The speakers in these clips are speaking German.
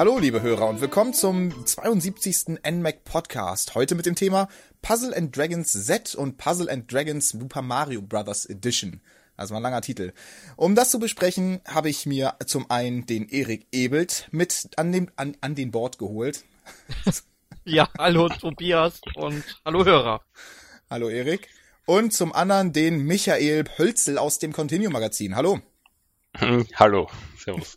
Hallo, liebe Hörer, und willkommen zum 72. NMAC Podcast. Heute mit dem Thema Puzzle and Dragons Z und Puzzle and Dragons Super Mario Bros. Edition. Also ein langer Titel. Um das zu besprechen, habe ich mir zum einen den Erik Ebelt mit an, dem, an, an den Bord geholt. ja, hallo Tobias und hallo Hörer. Hallo Erik. Und zum anderen den Michael Hölzel aus dem Continuum Magazin. Hallo. Hallo. Servus.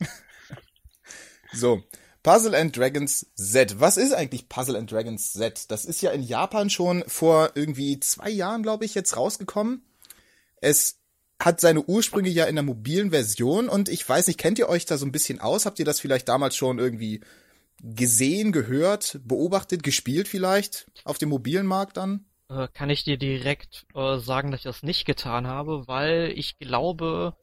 so. Puzzle and Dragons Z. Was ist eigentlich Puzzle and Dragons Z? Das ist ja in Japan schon vor irgendwie zwei Jahren, glaube ich, jetzt rausgekommen. Es hat seine Ursprünge ja in der mobilen Version und ich weiß nicht, kennt ihr euch da so ein bisschen aus? Habt ihr das vielleicht damals schon irgendwie gesehen, gehört, beobachtet, gespielt vielleicht auf dem mobilen Markt dann? Äh, kann ich dir direkt äh, sagen, dass ich das nicht getan habe, weil ich glaube,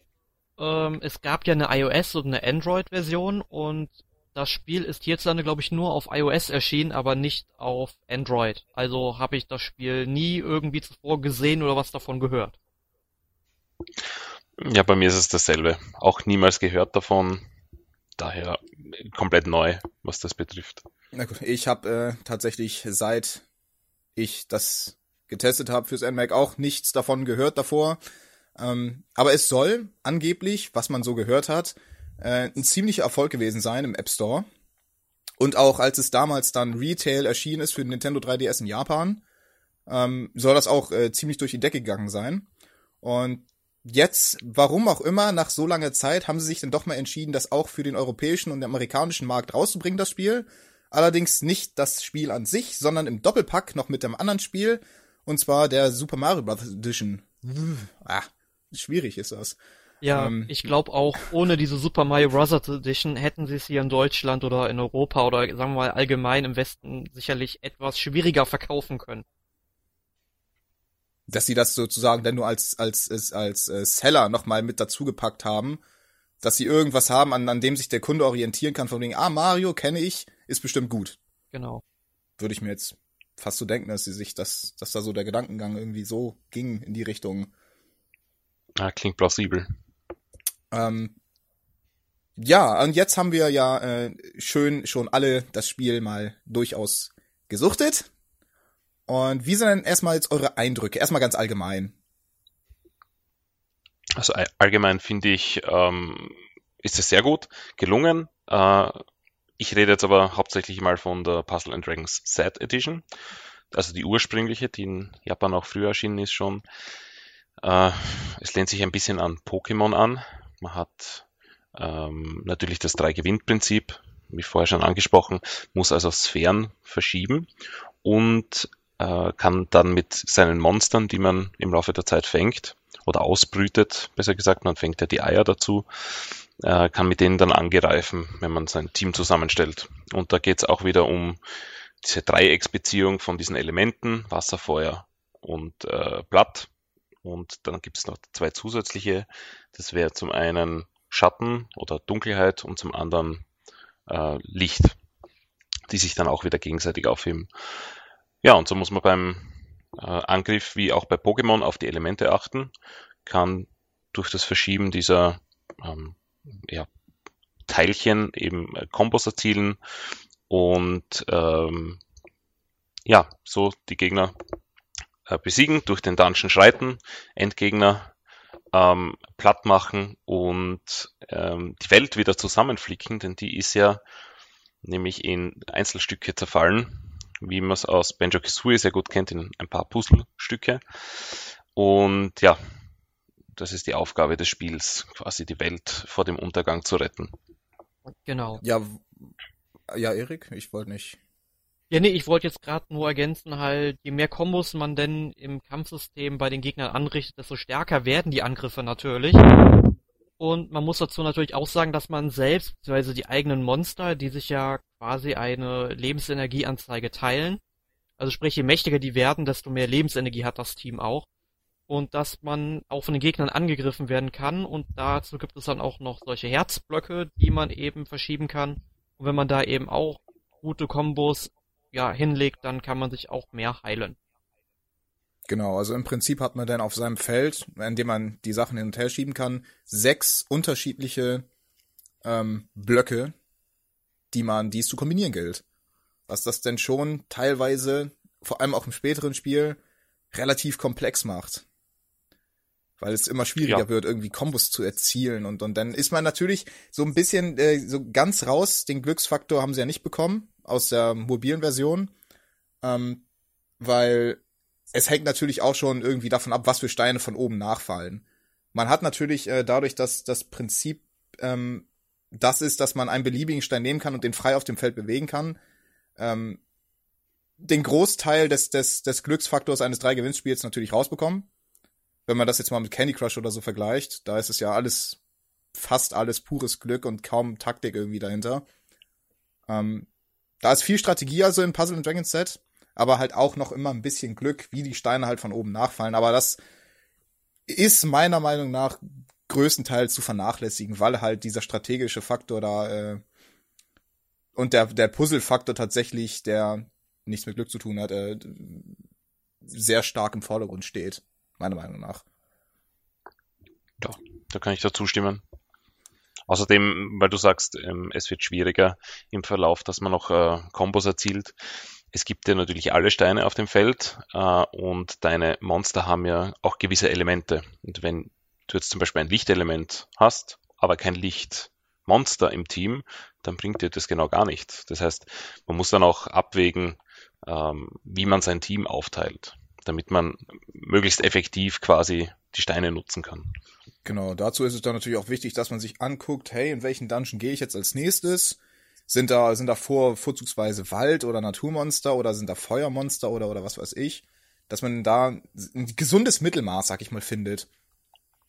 ähm, es gab ja eine iOS und eine Android-Version und das Spiel ist hierzulande, glaube ich, nur auf iOS erschienen, aber nicht auf Android. Also habe ich das Spiel nie irgendwie zuvor gesehen oder was davon gehört. Ja, bei mir ist es dasselbe. Auch niemals gehört davon. Daher komplett neu, was das betrifft. Na gut, ich habe äh, tatsächlich seit ich das getestet habe fürs NMAC auch nichts davon gehört davor. Ähm, aber es soll angeblich, was man so gehört hat, äh, ein ziemlicher Erfolg gewesen sein im App Store. Und auch als es damals dann Retail erschienen ist für Nintendo 3DS in Japan, ähm, soll das auch äh, ziemlich durch die Decke gegangen sein. Und jetzt, warum auch immer, nach so langer Zeit haben sie sich dann doch mal entschieden, das auch für den europäischen und den amerikanischen Markt rauszubringen, das Spiel. Allerdings nicht das Spiel an sich, sondern im Doppelpack noch mit einem anderen Spiel. Und zwar der Super Mario Bros. Edition. Ah, schwierig ist das. Ja, ähm, ich glaube auch, ohne diese Super Mario Bros. Edition hätten sie es hier in Deutschland oder in Europa oder sagen wir mal allgemein im Westen sicherlich etwas schwieriger verkaufen können dass sie das sozusagen dann nur als als als, als äh, Seller nochmal mit dazugepackt haben, dass sie irgendwas haben, an, an dem sich der Kunde orientieren kann, von wegen, ah, Mario kenne ich, ist bestimmt gut. Genau. Würde ich mir jetzt fast so denken, dass sie sich das, dass da so der Gedankengang irgendwie so ging in die Richtung. Ah, klingt plausibel. Ähm, ja, und jetzt haben wir ja äh, schön schon alle das Spiel mal durchaus gesuchtet. Und wie sind denn erstmal jetzt eure Eindrücke? Erstmal ganz allgemein. Also allgemein finde ich, ähm, ist es sehr gut gelungen. Äh, ich rede jetzt aber hauptsächlich mal von der Puzzle and Dragons Set Edition. Also die ursprüngliche, die in Japan auch früher erschienen ist schon. Äh, es lehnt sich ein bisschen an Pokémon an. Man hat ähm, natürlich das Drei-Gewinn-Prinzip, wie vorher schon angesprochen, muss also Sphären verschieben und äh, kann dann mit seinen Monstern, die man im Laufe der Zeit fängt oder ausbrütet, besser gesagt, man fängt ja die Eier dazu, äh, kann mit denen dann angreifen, wenn man sein Team zusammenstellt. Und da geht es auch wieder um diese Dreiecksbeziehung von diesen Elementen, Wasser, Feuer und äh, Blatt. Und dann gibt es noch zwei zusätzliche. Das wäre zum einen Schatten oder Dunkelheit und zum anderen äh, Licht, die sich dann auch wieder gegenseitig aufheben. Ja, und so muss man beim äh, Angriff wie auch bei Pokémon auf die Elemente achten, kann durch das Verschieben dieser ähm, ja, Teilchen eben äh, Kombos erzielen und ähm, ja, so die Gegner äh, besiegen, durch den Dungeon schreiten, Endgegner ähm, platt machen und ähm, die Welt wieder zusammenflicken, denn die ist ja nämlich in Einzelstücke zerfallen wie man es aus Banjo Kazooie sehr gut kennt, in ein paar Puzzlestücke. Und ja, das ist die Aufgabe des Spiels, quasi die Welt vor dem Untergang zu retten. Genau. Ja, ja, Erik, ich wollte nicht. Ja, nee, ich wollte jetzt gerade nur ergänzen, halt, je mehr Kombos man denn im Kampfsystem bei den Gegnern anrichtet, desto stärker werden die Angriffe natürlich. Und man muss dazu natürlich auch sagen, dass man selbst, beziehungsweise die eigenen Monster, die sich ja quasi eine Lebensenergieanzeige teilen, also sprich, je mächtiger die werden, desto mehr Lebensenergie hat das Team auch. Und dass man auch von den Gegnern angegriffen werden kann. Und dazu gibt es dann auch noch solche Herzblöcke, die man eben verschieben kann. Und wenn man da eben auch gute Kombos ja, hinlegt, dann kann man sich auch mehr heilen. Genau, also im Prinzip hat man dann auf seinem Feld, in dem man die Sachen hin und her schieben kann, sechs unterschiedliche ähm, Blöcke, die man, die es zu kombinieren gilt. Was das denn schon teilweise, vor allem auch im späteren Spiel, relativ komplex macht. Weil es immer schwieriger ja. wird, irgendwie Kombos zu erzielen und, und dann ist man natürlich so ein bisschen, äh, so ganz raus, den Glücksfaktor haben sie ja nicht bekommen aus der mobilen Version. Ähm, weil es hängt natürlich auch schon irgendwie davon ab, was für Steine von oben nachfallen. Man hat natürlich äh, dadurch, dass das Prinzip ähm, das ist, dass man einen beliebigen Stein nehmen kann und den frei auf dem Feld bewegen kann, ähm, den Großteil des, des, des Glücksfaktors eines drei Gewinnspiels natürlich rausbekommen. Wenn man das jetzt mal mit Candy Crush oder so vergleicht, da ist es ja alles, fast alles pures Glück und kaum Taktik irgendwie dahinter. Ähm, da ist viel Strategie also in Puzzle and Dragons Set aber halt auch noch immer ein bisschen Glück, wie die Steine halt von oben nachfallen. Aber das ist meiner Meinung nach größtenteils zu vernachlässigen, weil halt dieser strategische Faktor da äh, und der, der Puzzle-Faktor tatsächlich, der nichts mit Glück zu tun hat, äh, sehr stark im Vordergrund steht, meiner Meinung nach. Ja, da kann ich dazu stimmen. Außerdem, weil du sagst, ähm, es wird schwieriger im Verlauf, dass man noch äh, Kombos erzielt es gibt ja natürlich alle Steine auf dem Feld äh, und deine Monster haben ja auch gewisse Elemente. Und wenn du jetzt zum Beispiel ein Lichtelement hast, aber kein Lichtmonster im Team, dann bringt dir das genau gar nichts. Das heißt, man muss dann auch abwägen, ähm, wie man sein Team aufteilt, damit man möglichst effektiv quasi die Steine nutzen kann. Genau, dazu ist es dann natürlich auch wichtig, dass man sich anguckt, hey, in welchen Dungeon gehe ich jetzt als nächstes? Sind da, sind da vor, vorzugsweise Wald- oder Naturmonster oder sind da Feuermonster oder, oder was weiß ich? Dass man da ein gesundes Mittelmaß, sag ich mal, findet.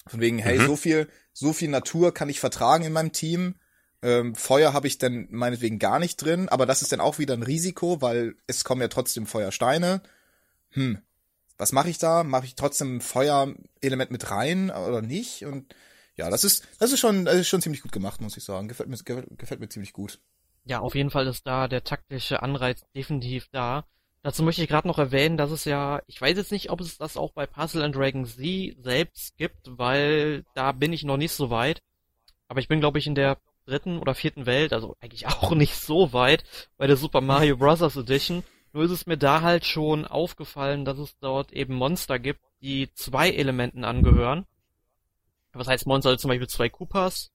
Von wegen, hey, mhm. so viel, so viel Natur kann ich vertragen in meinem Team. Ähm, Feuer habe ich dann meinetwegen gar nicht drin, aber das ist dann auch wieder ein Risiko, weil es kommen ja trotzdem Feuersteine. Hm, was mache ich da? Mache ich trotzdem Feuerelement mit rein oder nicht? Und ja, das ist, das ist schon, das ist schon ziemlich gut gemacht, muss ich sagen. Gefällt mir, gefällt mir ziemlich gut. Ja, auf jeden Fall ist da der taktische Anreiz definitiv da. Dazu möchte ich gerade noch erwähnen, dass es ja, ich weiß jetzt nicht, ob es das auch bei Puzzle and Dragon Z selbst gibt, weil da bin ich noch nicht so weit. Aber ich bin, glaube ich, in der dritten oder vierten Welt, also eigentlich auch nicht so weit bei der Super Mario Bros. Edition. Nur ist es mir da halt schon aufgefallen, dass es dort eben Monster gibt, die zwei Elementen angehören. Was heißt Monster? Also zum Beispiel zwei Koopas,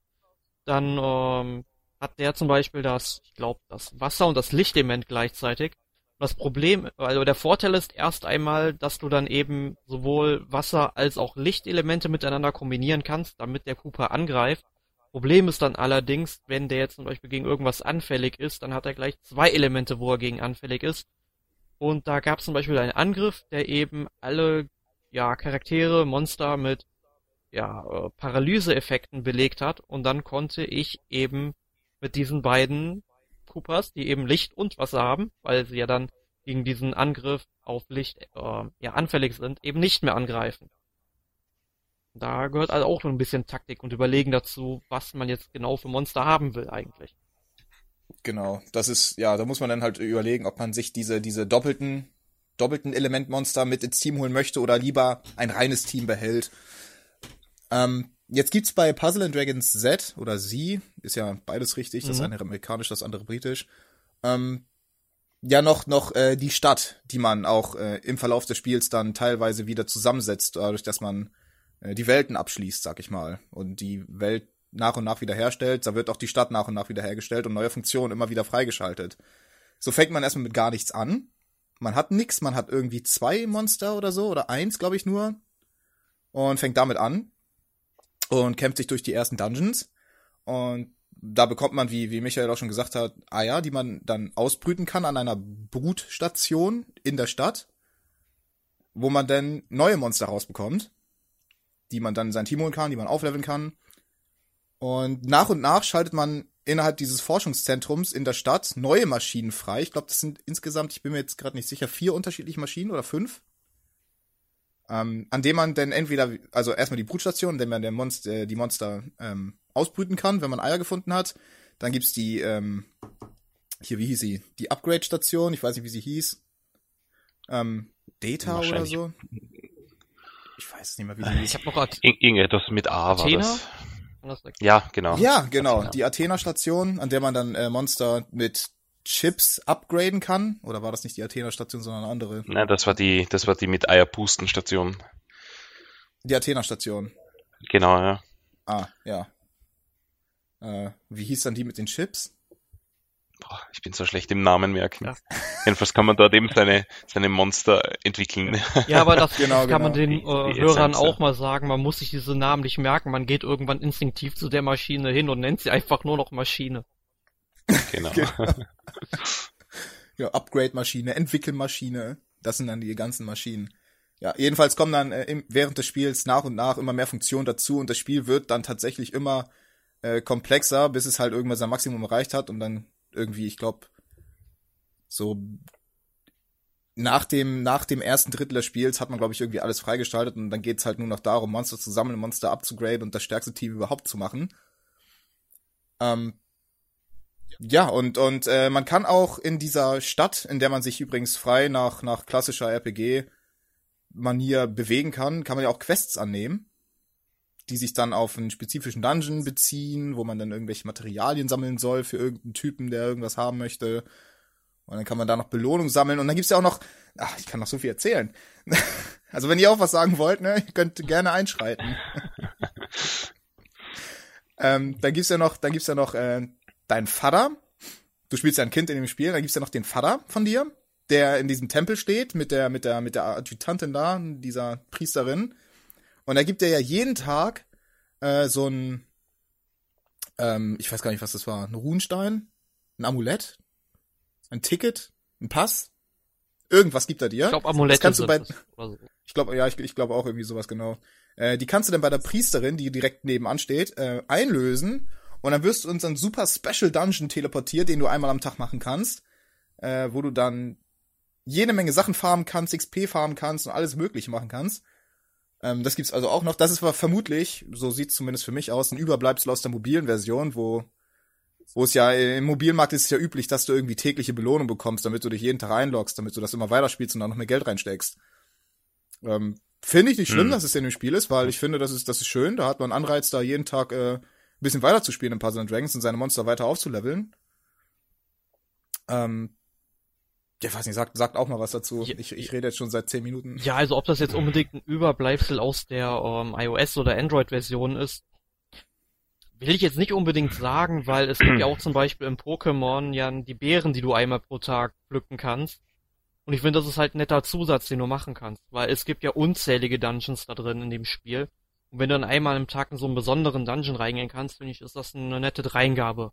dann ähm, hat der zum Beispiel das, ich glaube, das Wasser- und das Lichtelement gleichzeitig. Das Problem, also der Vorteil ist erst einmal, dass du dann eben sowohl Wasser als auch Lichtelemente miteinander kombinieren kannst, damit der Cooper angreift. Problem ist dann allerdings, wenn der jetzt zum Beispiel gegen irgendwas anfällig ist, dann hat er gleich zwei Elemente, wo er gegen anfällig ist. Und da gab es zum Beispiel einen Angriff, der eben alle ja, Charaktere, Monster mit ja, äh, Paralyse-Effekten belegt hat und dann konnte ich eben mit diesen beiden Koopas, die eben Licht und Wasser haben, weil sie ja dann gegen diesen Angriff auf Licht äh, ja anfällig sind, eben nicht mehr angreifen. Da gehört also auch noch ein bisschen Taktik und Überlegen dazu, was man jetzt genau für Monster haben will eigentlich. Genau, das ist, ja, da muss man dann halt überlegen, ob man sich diese, diese doppelten, doppelten Elementmonster mit ins Team holen möchte oder lieber ein reines Team behält. Ähm, Jetzt gibt's bei Puzzle and Dragons Z oder Sie, ist ja beides richtig, mhm. das eine amerikanisch, das andere britisch, ähm, ja noch noch äh, die Stadt, die man auch äh, im Verlauf des Spiels dann teilweise wieder zusammensetzt, dadurch, dass man äh, die Welten abschließt, sag ich mal, und die Welt nach und nach wieder herstellt. Da wird auch die Stadt nach und nach wieder hergestellt und neue Funktionen immer wieder freigeschaltet. So fängt man erstmal mit gar nichts an. Man hat nix, man hat irgendwie zwei Monster oder so oder eins, glaube ich nur, und fängt damit an und kämpft sich durch die ersten Dungeons. Und da bekommt man, wie, wie Michael auch schon gesagt hat, Eier, die man dann ausbrüten kann an einer Brutstation in der Stadt, wo man dann neue Monster rausbekommt, die man dann in sein Team holen kann, die man aufleveln kann. Und nach und nach schaltet man innerhalb dieses Forschungszentrums in der Stadt neue Maschinen frei. Ich glaube, das sind insgesamt, ich bin mir jetzt gerade nicht sicher, vier unterschiedliche Maschinen oder fünf ähm, an dem man dann entweder, also erstmal die Brutstation, in dem man der Monster, äh, die Monster ähm, ausbrüten kann, wenn man Eier gefunden hat. Dann gibt's die, ähm, hier, wie hieß sie? Die Upgrade-Station, ich weiß nicht, wie sie hieß. Ähm, Data oder so. Ich weiß nicht mehr, wie sie hieß. Ich habe noch grad Irgendetwas mit A war Athena? das. Ja, genau. Ja, genau. Die Athena-Station, an der man dann äh, Monster mit Chips upgraden kann. Oder war das nicht die Athena-Station, sondern eine andere? Nein, das war die, das war die mit Eierpusten-Station. Die Athena-Station. Genau, ja. Ah, ja. Äh, wie hieß dann die mit den Chips? Boah, ich bin so schlecht im Namen merken. Ja. Jedenfalls kann man dort eben seine, seine Monster entwickeln. Ja, aber das, genau, kann genau. man den äh, die Hörern Essenz, auch mal sagen. Man muss sich diese Namen nicht merken. Man geht irgendwann instinktiv zu der Maschine hin und nennt sie einfach nur noch Maschine. Genau. genau. ja, Upgrade-Maschine, Entwickelmaschine. Das sind dann die ganzen Maschinen. Ja, jedenfalls kommen dann äh, im, während des Spiels nach und nach immer mehr Funktionen dazu und das Spiel wird dann tatsächlich immer äh, komplexer, bis es halt irgendwann sein Maximum erreicht hat und dann irgendwie, ich glaube, so nach dem, nach dem ersten Drittel des Spiels hat man, glaube ich, irgendwie alles freigestaltet und dann geht's halt nur noch darum, Monster zu sammeln, Monster abzugraden und das stärkste Team überhaupt zu machen. Ähm, ja, und, und äh, man kann auch in dieser Stadt, in der man sich übrigens frei nach, nach klassischer RPG-Manier bewegen kann, kann man ja auch Quests annehmen die sich dann auf einen spezifischen Dungeon beziehen, wo man dann irgendwelche Materialien sammeln soll für irgendeinen Typen, der irgendwas haben möchte. Und dann kann man da noch Belohnung sammeln. Und dann gibt's ja auch noch, ach, ich kann noch so viel erzählen. also wenn ihr auch was sagen wollt, ne, ihr könnt gerne einschreiten. ähm, dann gibt's ja noch, dann gibt's ja noch äh, deinen Vater. Du spielst ja ein Kind in dem Spiel. Dann gibt's ja noch den Vater von dir, der in diesem Tempel steht mit der mit der mit der Adjutantin da, dieser Priesterin und da gibt er ja jeden Tag äh, so ein, ähm, ich weiß gar nicht, was das war, ein Runenstein, ein Amulett, ein Ticket, ein Pass, irgendwas gibt er dir. Ich glaube, Amulett. kannst du bei, so. Ich glaube, ja, ich, ich glaube auch irgendwie sowas genau. Äh, die kannst du dann bei der Priesterin, die direkt nebenan steht, äh, einlösen und dann wirst du uns ein super Special Dungeon teleportiert, den du einmal am Tag machen kannst, äh, wo du dann jede Menge Sachen farmen kannst, XP farmen kannst und alles mögliche machen kannst. Ähm, das gibt's also auch noch. Das ist vermutlich, so sieht's zumindest für mich aus, ein Überbleibsel aus der mobilen Version, wo wo es ja im Mobilmarkt ist es ja üblich, dass du irgendwie tägliche Belohnung bekommst, damit du dich jeden Tag einloggst, damit du das immer weiterspielst und dann noch mehr Geld reinsteckst. Ähm, finde ich nicht schlimm, hm. dass es in dem Spiel ist, weil ich finde, das ist, das ist schön. Da hat man Anreiz, da jeden Tag äh, ein bisschen weiter zu spielen in Puzzle Dragons und seine Monster weiter aufzuleveln. Ähm, ja, weiß nicht, sagt, sagt auch mal was dazu. Ja, ich, ich rede jetzt schon seit zehn Minuten. Ja, also ob das jetzt unbedingt ein Überbleibsel aus der ähm, iOS- oder Android-Version ist, will ich jetzt nicht unbedingt sagen, weil es gibt ja auch zum Beispiel im Pokémon ja die Beeren, die du einmal pro Tag pflücken kannst. Und ich finde, das ist halt ein netter Zusatz, den du machen kannst, weil es gibt ja unzählige Dungeons da drin in dem Spiel. Und wenn du dann einmal im Tag in so einen besonderen Dungeon reingehen kannst, finde ich, ist das eine nette Dreingabe.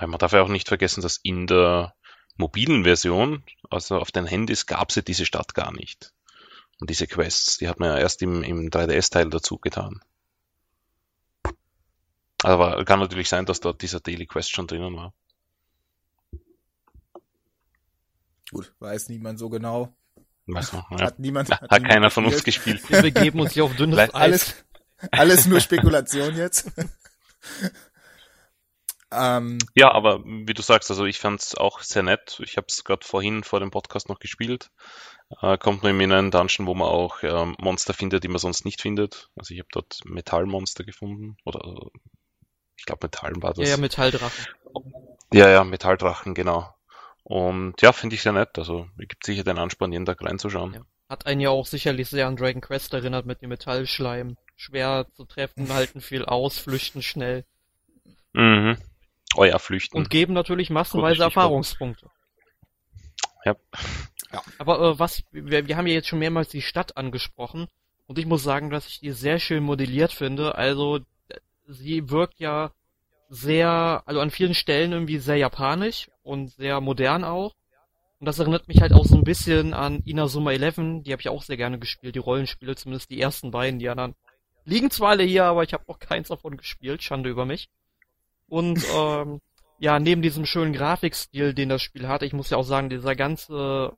Man darf ja auch nicht vergessen, dass in der mobilen Version, also auf den Handys, gab es ja diese Stadt gar nicht. Und diese Quests, die hat man ja erst im, im 3DS-Teil dazu getan. Aber kann natürlich sein, dass dort dieser Daily Quest schon drinnen war. Gut, weiß niemand so genau. Weiß man, ja. Hat niemand. Hat, hat keiner von uns gespielt. Wir begeben uns hier auf dünnes Eis. Alles, alles nur Spekulation jetzt. Ähm, ja, aber wie du sagst, also ich fand es auch sehr nett. Ich habe es gerade vorhin vor dem Podcast noch gespielt. Äh, kommt nur in einen Dungeon, wo man auch ähm, Monster findet, die man sonst nicht findet. Also ich habe dort Metallmonster gefunden. Oder ich glaube Metall war das. Ja, ja, Metalldrachen. Ja, ja, Metalldrachen, genau. Und ja, finde ich sehr nett. Also gibt sicher den Ansporn, jeden Tag reinzuschauen. Ja. Hat einen ja auch sicherlich sehr an Dragon Quest erinnert mit dem Metallschleim. Schwer zu treffen, halten viel aus, flüchten schnell. Mhm. Euer Flüchten. Und geben natürlich massenweise Erfahrungspunkte. Ja. ja. Aber äh, was, wir, wir haben ja jetzt schon mehrmals die Stadt angesprochen und ich muss sagen, dass ich die sehr schön modelliert finde. Also sie wirkt ja sehr, also an vielen Stellen irgendwie sehr japanisch und sehr modern auch. Und das erinnert mich halt auch so ein bisschen an Inazuma 11, die habe ich auch sehr gerne gespielt, die Rollenspiele, zumindest die ersten beiden, die anderen liegen zwar alle hier, aber ich habe noch keins davon gespielt, Schande über mich. Und ähm, ja, neben diesem schönen Grafikstil, den das Spiel hat, ich muss ja auch sagen, dieser ganze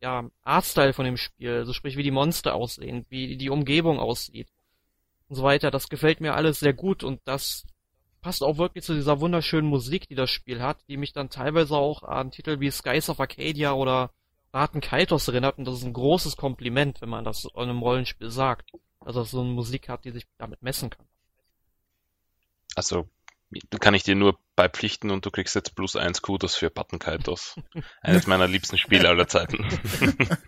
ja, Artstyle von dem Spiel, also sprich wie die Monster aussehen, wie die Umgebung aussieht und so weiter, das gefällt mir alles sehr gut und das passt auch wirklich zu dieser wunderschönen Musik, die das Spiel hat, die mich dann teilweise auch an Titel wie Skies of Arcadia oder Raten Kaitos erinnert und das ist ein großes Kompliment, wenn man das in einem Rollenspiel sagt. Also so eine Musik hat, die sich damit messen kann. Also kann ich dir nur beipflichten und du kriegst jetzt plus eins Kudos für Button Kaitos. Eines meiner liebsten Spiele aller Zeiten.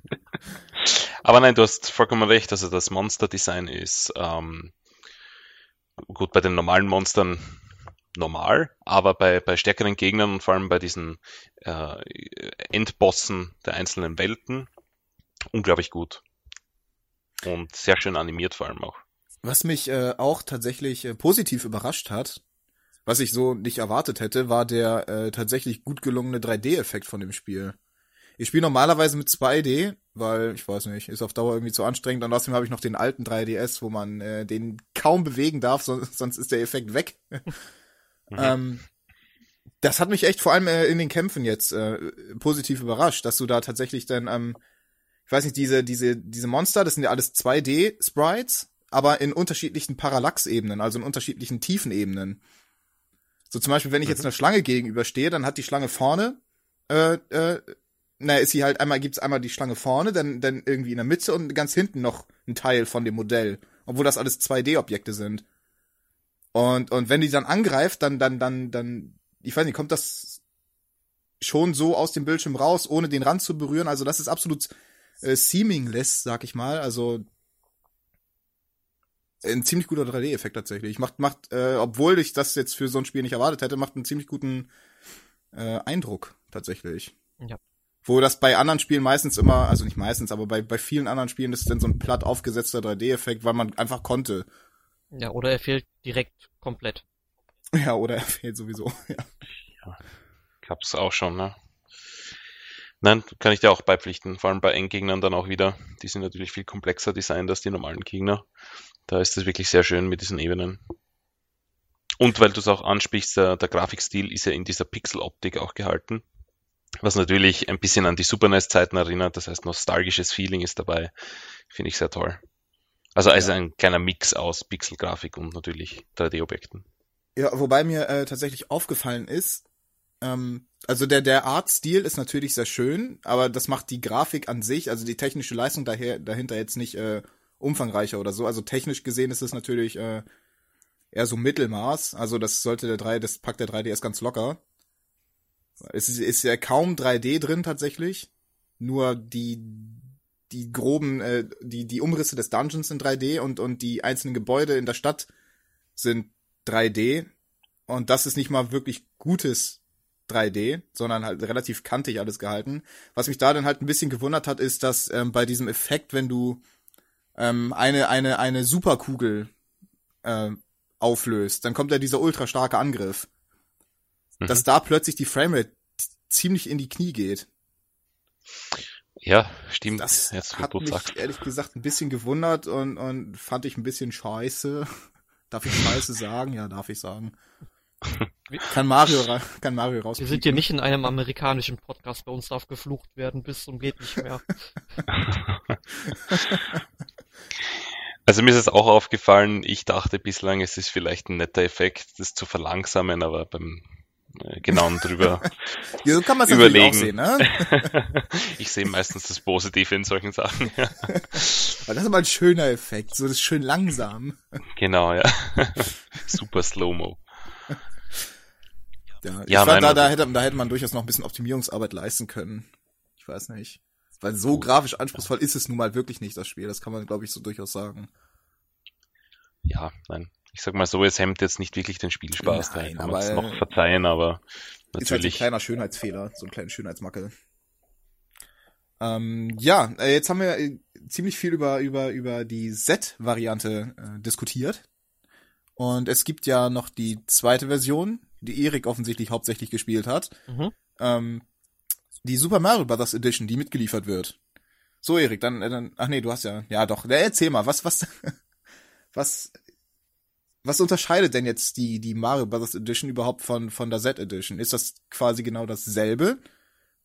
Aber nein, du hast vollkommen recht. Also das Monster-Design ist ähm, gut bei den normalen Monstern normal, aber bei, bei stärkeren Gegnern und vor allem bei diesen äh, Endbossen der einzelnen Welten unglaublich gut. Und sehr schön animiert vor allem auch. Was mich äh, auch tatsächlich äh, positiv überrascht hat, was ich so nicht erwartet hätte, war der äh, tatsächlich gut gelungene 3D-Effekt von dem Spiel. Ich spiele normalerweise mit 2D, weil, ich weiß nicht, ist auf Dauer irgendwie zu anstrengend. Und außerdem habe ich noch den alten 3DS, wo man äh, den kaum bewegen darf, so, sonst ist der Effekt weg. mhm. ähm, das hat mich echt vor allem äh, in den Kämpfen jetzt äh, positiv überrascht, dass du da tatsächlich dann, ähm, ich weiß nicht, diese, diese, diese Monster, das sind ja alles 2D-Sprites, aber in unterschiedlichen Parallax-Ebenen, also in unterschiedlichen Tiefenebenen. So zum Beispiel, wenn ich jetzt mhm. einer Schlange gegenüberstehe, dann hat die Schlange vorne, äh, äh, na, ist sie halt einmal, gibt's einmal die Schlange vorne, dann, dann irgendwie in der Mitte und ganz hinten noch ein Teil von dem Modell. Obwohl das alles 2D-Objekte sind. Und, und wenn die dann angreift, dann, dann, dann, dann, ich weiß nicht, kommt das schon so aus dem Bildschirm raus, ohne den Rand zu berühren. Also das ist absolut äh, seamingless, sag ich mal. Also ein ziemlich guter 3D-Effekt tatsächlich. Macht, macht, äh, obwohl ich das jetzt für so ein Spiel nicht erwartet hätte, macht einen ziemlich guten äh, Eindruck tatsächlich. Ja. Wo das bei anderen Spielen meistens immer, also nicht meistens, aber bei, bei vielen anderen Spielen ist es dann so ein platt aufgesetzter 3D-Effekt, weil man einfach konnte. Ja, oder er fehlt direkt komplett. Ja, oder er fehlt sowieso, ja. Ja, gab's auch schon, ne? Nein, kann ich dir auch beipflichten, vor allem bei Endgegnern dann auch wieder. Die sind natürlich viel komplexer designt als die normalen Gegner. Da ist es wirklich sehr schön mit diesen Ebenen. Und weil du es auch ansprichst, der, der Grafikstil ist ja in dieser Pixel-Optik auch gehalten. Was natürlich ein bisschen an die Super NES-Zeiten erinnert. Das heißt, nostalgisches Feeling ist dabei. Finde ich sehr toll. Also, also ja. ein kleiner Mix aus Pixel-Grafik und natürlich 3D-Objekten. Ja, wobei mir äh, tatsächlich aufgefallen ist, ähm, also der, der Artstil ist natürlich sehr schön, aber das macht die Grafik an sich, also die technische Leistung daher, dahinter jetzt nicht äh, umfangreicher oder so. Also technisch gesehen ist es natürlich äh, eher so Mittelmaß. Also das sollte der 3, das packt der 3DS ganz locker. Es ist, ist ja kaum 3D drin tatsächlich. Nur die die groben, äh, die die Umrisse des Dungeons sind 3D und und die einzelnen Gebäude in der Stadt sind 3D. Und das ist nicht mal wirklich gutes 3D, sondern halt relativ kantig alles gehalten. Was mich da dann halt ein bisschen gewundert hat, ist, dass ähm, bei diesem Effekt, wenn du ähm, eine, eine, eine Superkugel äh, auflöst, dann kommt ja dieser ultra starke Angriff. Mhm. Dass da plötzlich die Framerate ziemlich in die Knie geht. Ja, stimmt. Das Jetzt, hat mich sagst. ehrlich gesagt ein bisschen gewundert und, und fand ich ein bisschen scheiße. Darf ich scheiße sagen? Ja, darf ich sagen. Kann Mario, kann Mario raus. Wir sind hier nicht in einem amerikanischen Podcast, bei uns darf geflucht werden bis zum geht nicht mehr. Also mir ist es auch aufgefallen, ich dachte bislang, es ist vielleicht ein netter Effekt, das zu verlangsamen, aber beim äh, genauen drüber ja, so kann man es überlegen. Auch sehen, ne? ich sehe meistens das Positive in solchen Sachen. Ja. das ist aber ein schöner Effekt, so das ist schön langsam. Genau, ja. Super Slow-Mo. Ja, ich ja, fand, da, da, hätte, da hätte man durchaus noch ein bisschen Optimierungsarbeit leisten können. Ich weiß nicht. Weil so grafisch anspruchsvoll ist es nun mal wirklich nicht, das Spiel. Das kann man, glaube ich, so durchaus sagen. Ja, nein. Ich sag mal so, es hemmt jetzt nicht wirklich den Spielspaß. Nein, da kann man es noch verzeihen, aber natürlich. Ist halt so ein kleiner Schönheitsfehler, so ein kleiner Schönheitsmackel. Ähm, ja, äh, jetzt haben wir äh, ziemlich viel über, über, über die Z-Variante äh, diskutiert. Und es gibt ja noch die zweite Version, die Erik offensichtlich hauptsächlich gespielt hat. Mhm. Ähm, die Super Mario Bros. Edition, die mitgeliefert wird. So, Erik, dann, äh, dann, ach nee, du hast ja, ja doch, erzähl mal, was, was, was, was unterscheidet denn jetzt die, die Mario Bros. Edition überhaupt von, von der Z Edition? Ist das quasi genau dasselbe,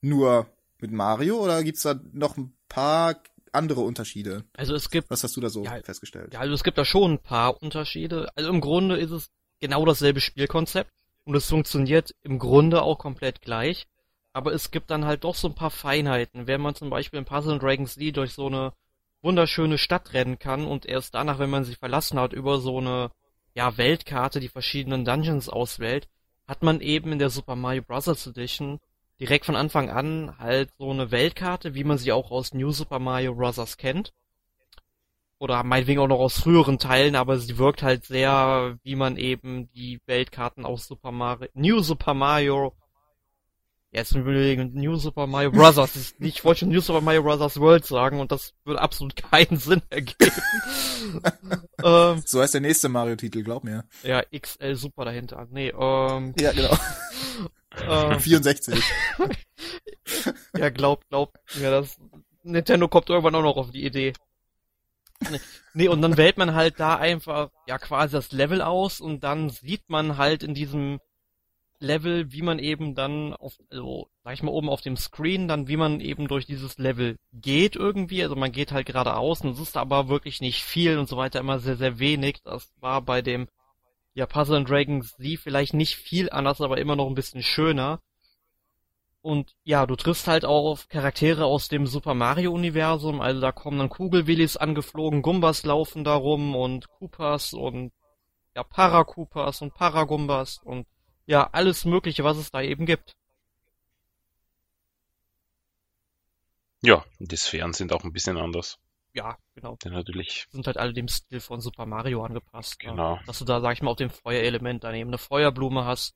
nur mit Mario, oder gibt's da noch ein paar andere Unterschiede? Also es gibt. Was hast du da so ja, festgestellt? Ja, also es gibt da schon ein paar Unterschiede. Also im Grunde ist es genau dasselbe Spielkonzept und es funktioniert im Grunde auch komplett gleich. Aber es gibt dann halt doch so ein paar Feinheiten. Wenn man zum Beispiel in Puzzle Dragons Lee durch so eine wunderschöne Stadt rennen kann und erst danach, wenn man sie verlassen hat, über so eine ja, Weltkarte die verschiedenen Dungeons auswählt, hat man eben in der Super Mario Bros. Edition direkt von Anfang an halt so eine Weltkarte, wie man sie auch aus New Super Mario Bros. kennt. Oder meinetwegen auch noch aus früheren Teilen, aber sie wirkt halt sehr, wie man eben die Weltkarten aus Super Mario, New Super Mario Jetzt überlegen, New Super Mario Bros. ich wollte schon New Super Mario Bros. World sagen und das würde absolut keinen Sinn ergeben. ähm, so heißt der nächste Mario-Titel, glaub mir. Ja, XL Super dahinter. Nee, ähm. Ja, genau. ähm, 64. ja, glaub, glaub mir, das Nintendo kommt irgendwann auch noch auf die Idee. Nee, und dann wählt man halt da einfach, ja, quasi das Level aus und dann sieht man halt in diesem Level, wie man eben dann auf, also sag ich mal oben auf dem Screen, dann wie man eben durch dieses Level geht irgendwie. Also man geht halt geradeaus und es ist aber wirklich nicht viel und so weiter, immer sehr, sehr wenig. Das war bei dem ja, Puzzle and Dragons Z vielleicht nicht viel anders, aber immer noch ein bisschen schöner. Und ja, du triffst halt auch auf Charaktere aus dem Super Mario Universum, also da kommen dann Kugelwillis angeflogen, Gumbas laufen da rum und Koopas und ja, Parakupas und Paragumbas und ja, alles Mögliche, was es da eben gibt. Ja, die Sphären sind auch ein bisschen anders. Ja, genau. Ja, natürlich. Sind halt alle dem Stil von Super Mario angepasst. Genau. Ja. Dass du da, sag ich mal, auf dem Feuerelement dann eben eine Feuerblume hast,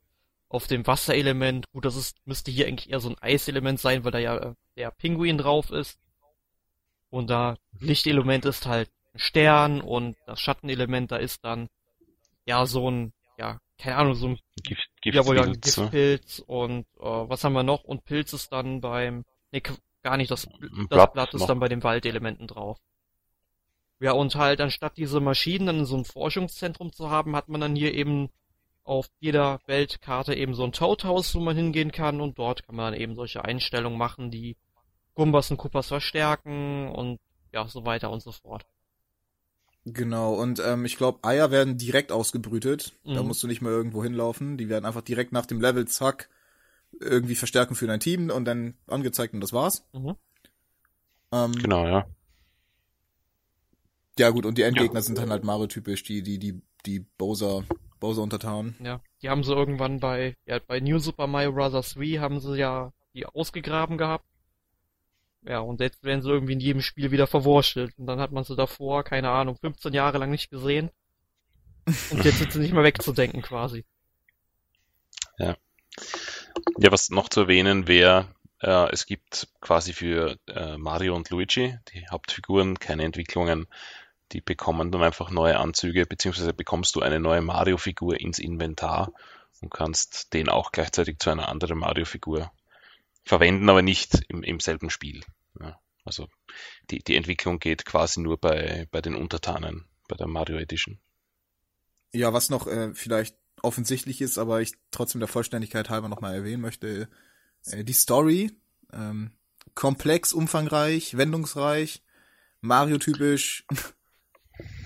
auf dem Wasserelement, gut, das ist, müsste hier eigentlich eher so ein Eiselement sein, weil da ja äh, der Pinguin drauf ist. Und da Lichtelement ist halt ein Stern und das Schattenelement da ist dann ja so ein, ja, keine Ahnung, so ein Gift, Jawohl, ja, Giftpilz und äh, was haben wir noch? Und Pilz ist dann beim, nee, gar nicht, das, das Blatt, Blatt ist noch. dann bei den Waldelementen drauf. Ja, und halt anstatt diese Maschinen dann in so einem Forschungszentrum zu haben, hat man dann hier eben auf jeder Weltkarte eben so ein Toadhouse, wo man hingehen kann und dort kann man dann eben solche Einstellungen machen, die Gumbas und Kupas verstärken und ja, so weiter und so fort. Genau, und ähm, ich glaube, Eier werden direkt ausgebrütet. Mhm. Da musst du nicht mehr irgendwo hinlaufen. Die werden einfach direkt nach dem Level, zack, irgendwie verstärken für dein Team und dann angezeigt und das war's. Mhm. Ähm, genau, ja. Ja gut, und die Endgegner ja. sind dann halt Mario-typisch, die, die, die, die Bowser, Bowser-Untertanen. Ja, die haben sie irgendwann bei, ja, bei New Super Mario Bros. 3 haben sie ja die ausgegraben gehabt. Ja, und jetzt werden sie irgendwie in jedem Spiel wieder verwurschtelt. Und dann hat man sie davor, keine Ahnung, 15 Jahre lang nicht gesehen. Und jetzt sind sie nicht mehr wegzudenken quasi. Ja. Ja, was noch zu erwähnen wäre, äh, es gibt quasi für äh, Mario und Luigi, die Hauptfiguren, keine Entwicklungen. Die bekommen dann einfach neue Anzüge, beziehungsweise bekommst du eine neue Mario-Figur ins Inventar und kannst den auch gleichzeitig zu einer anderen Mario-Figur verwenden, aber nicht im, im selben Spiel. Ja, also die, die Entwicklung geht quasi nur bei, bei den Untertanen, bei der Mario Edition. Ja, was noch äh, vielleicht offensichtlich ist, aber ich trotzdem der Vollständigkeit halber nochmal erwähnen möchte, äh, die Story, ähm, komplex, umfangreich, wendungsreich, Mario-typisch,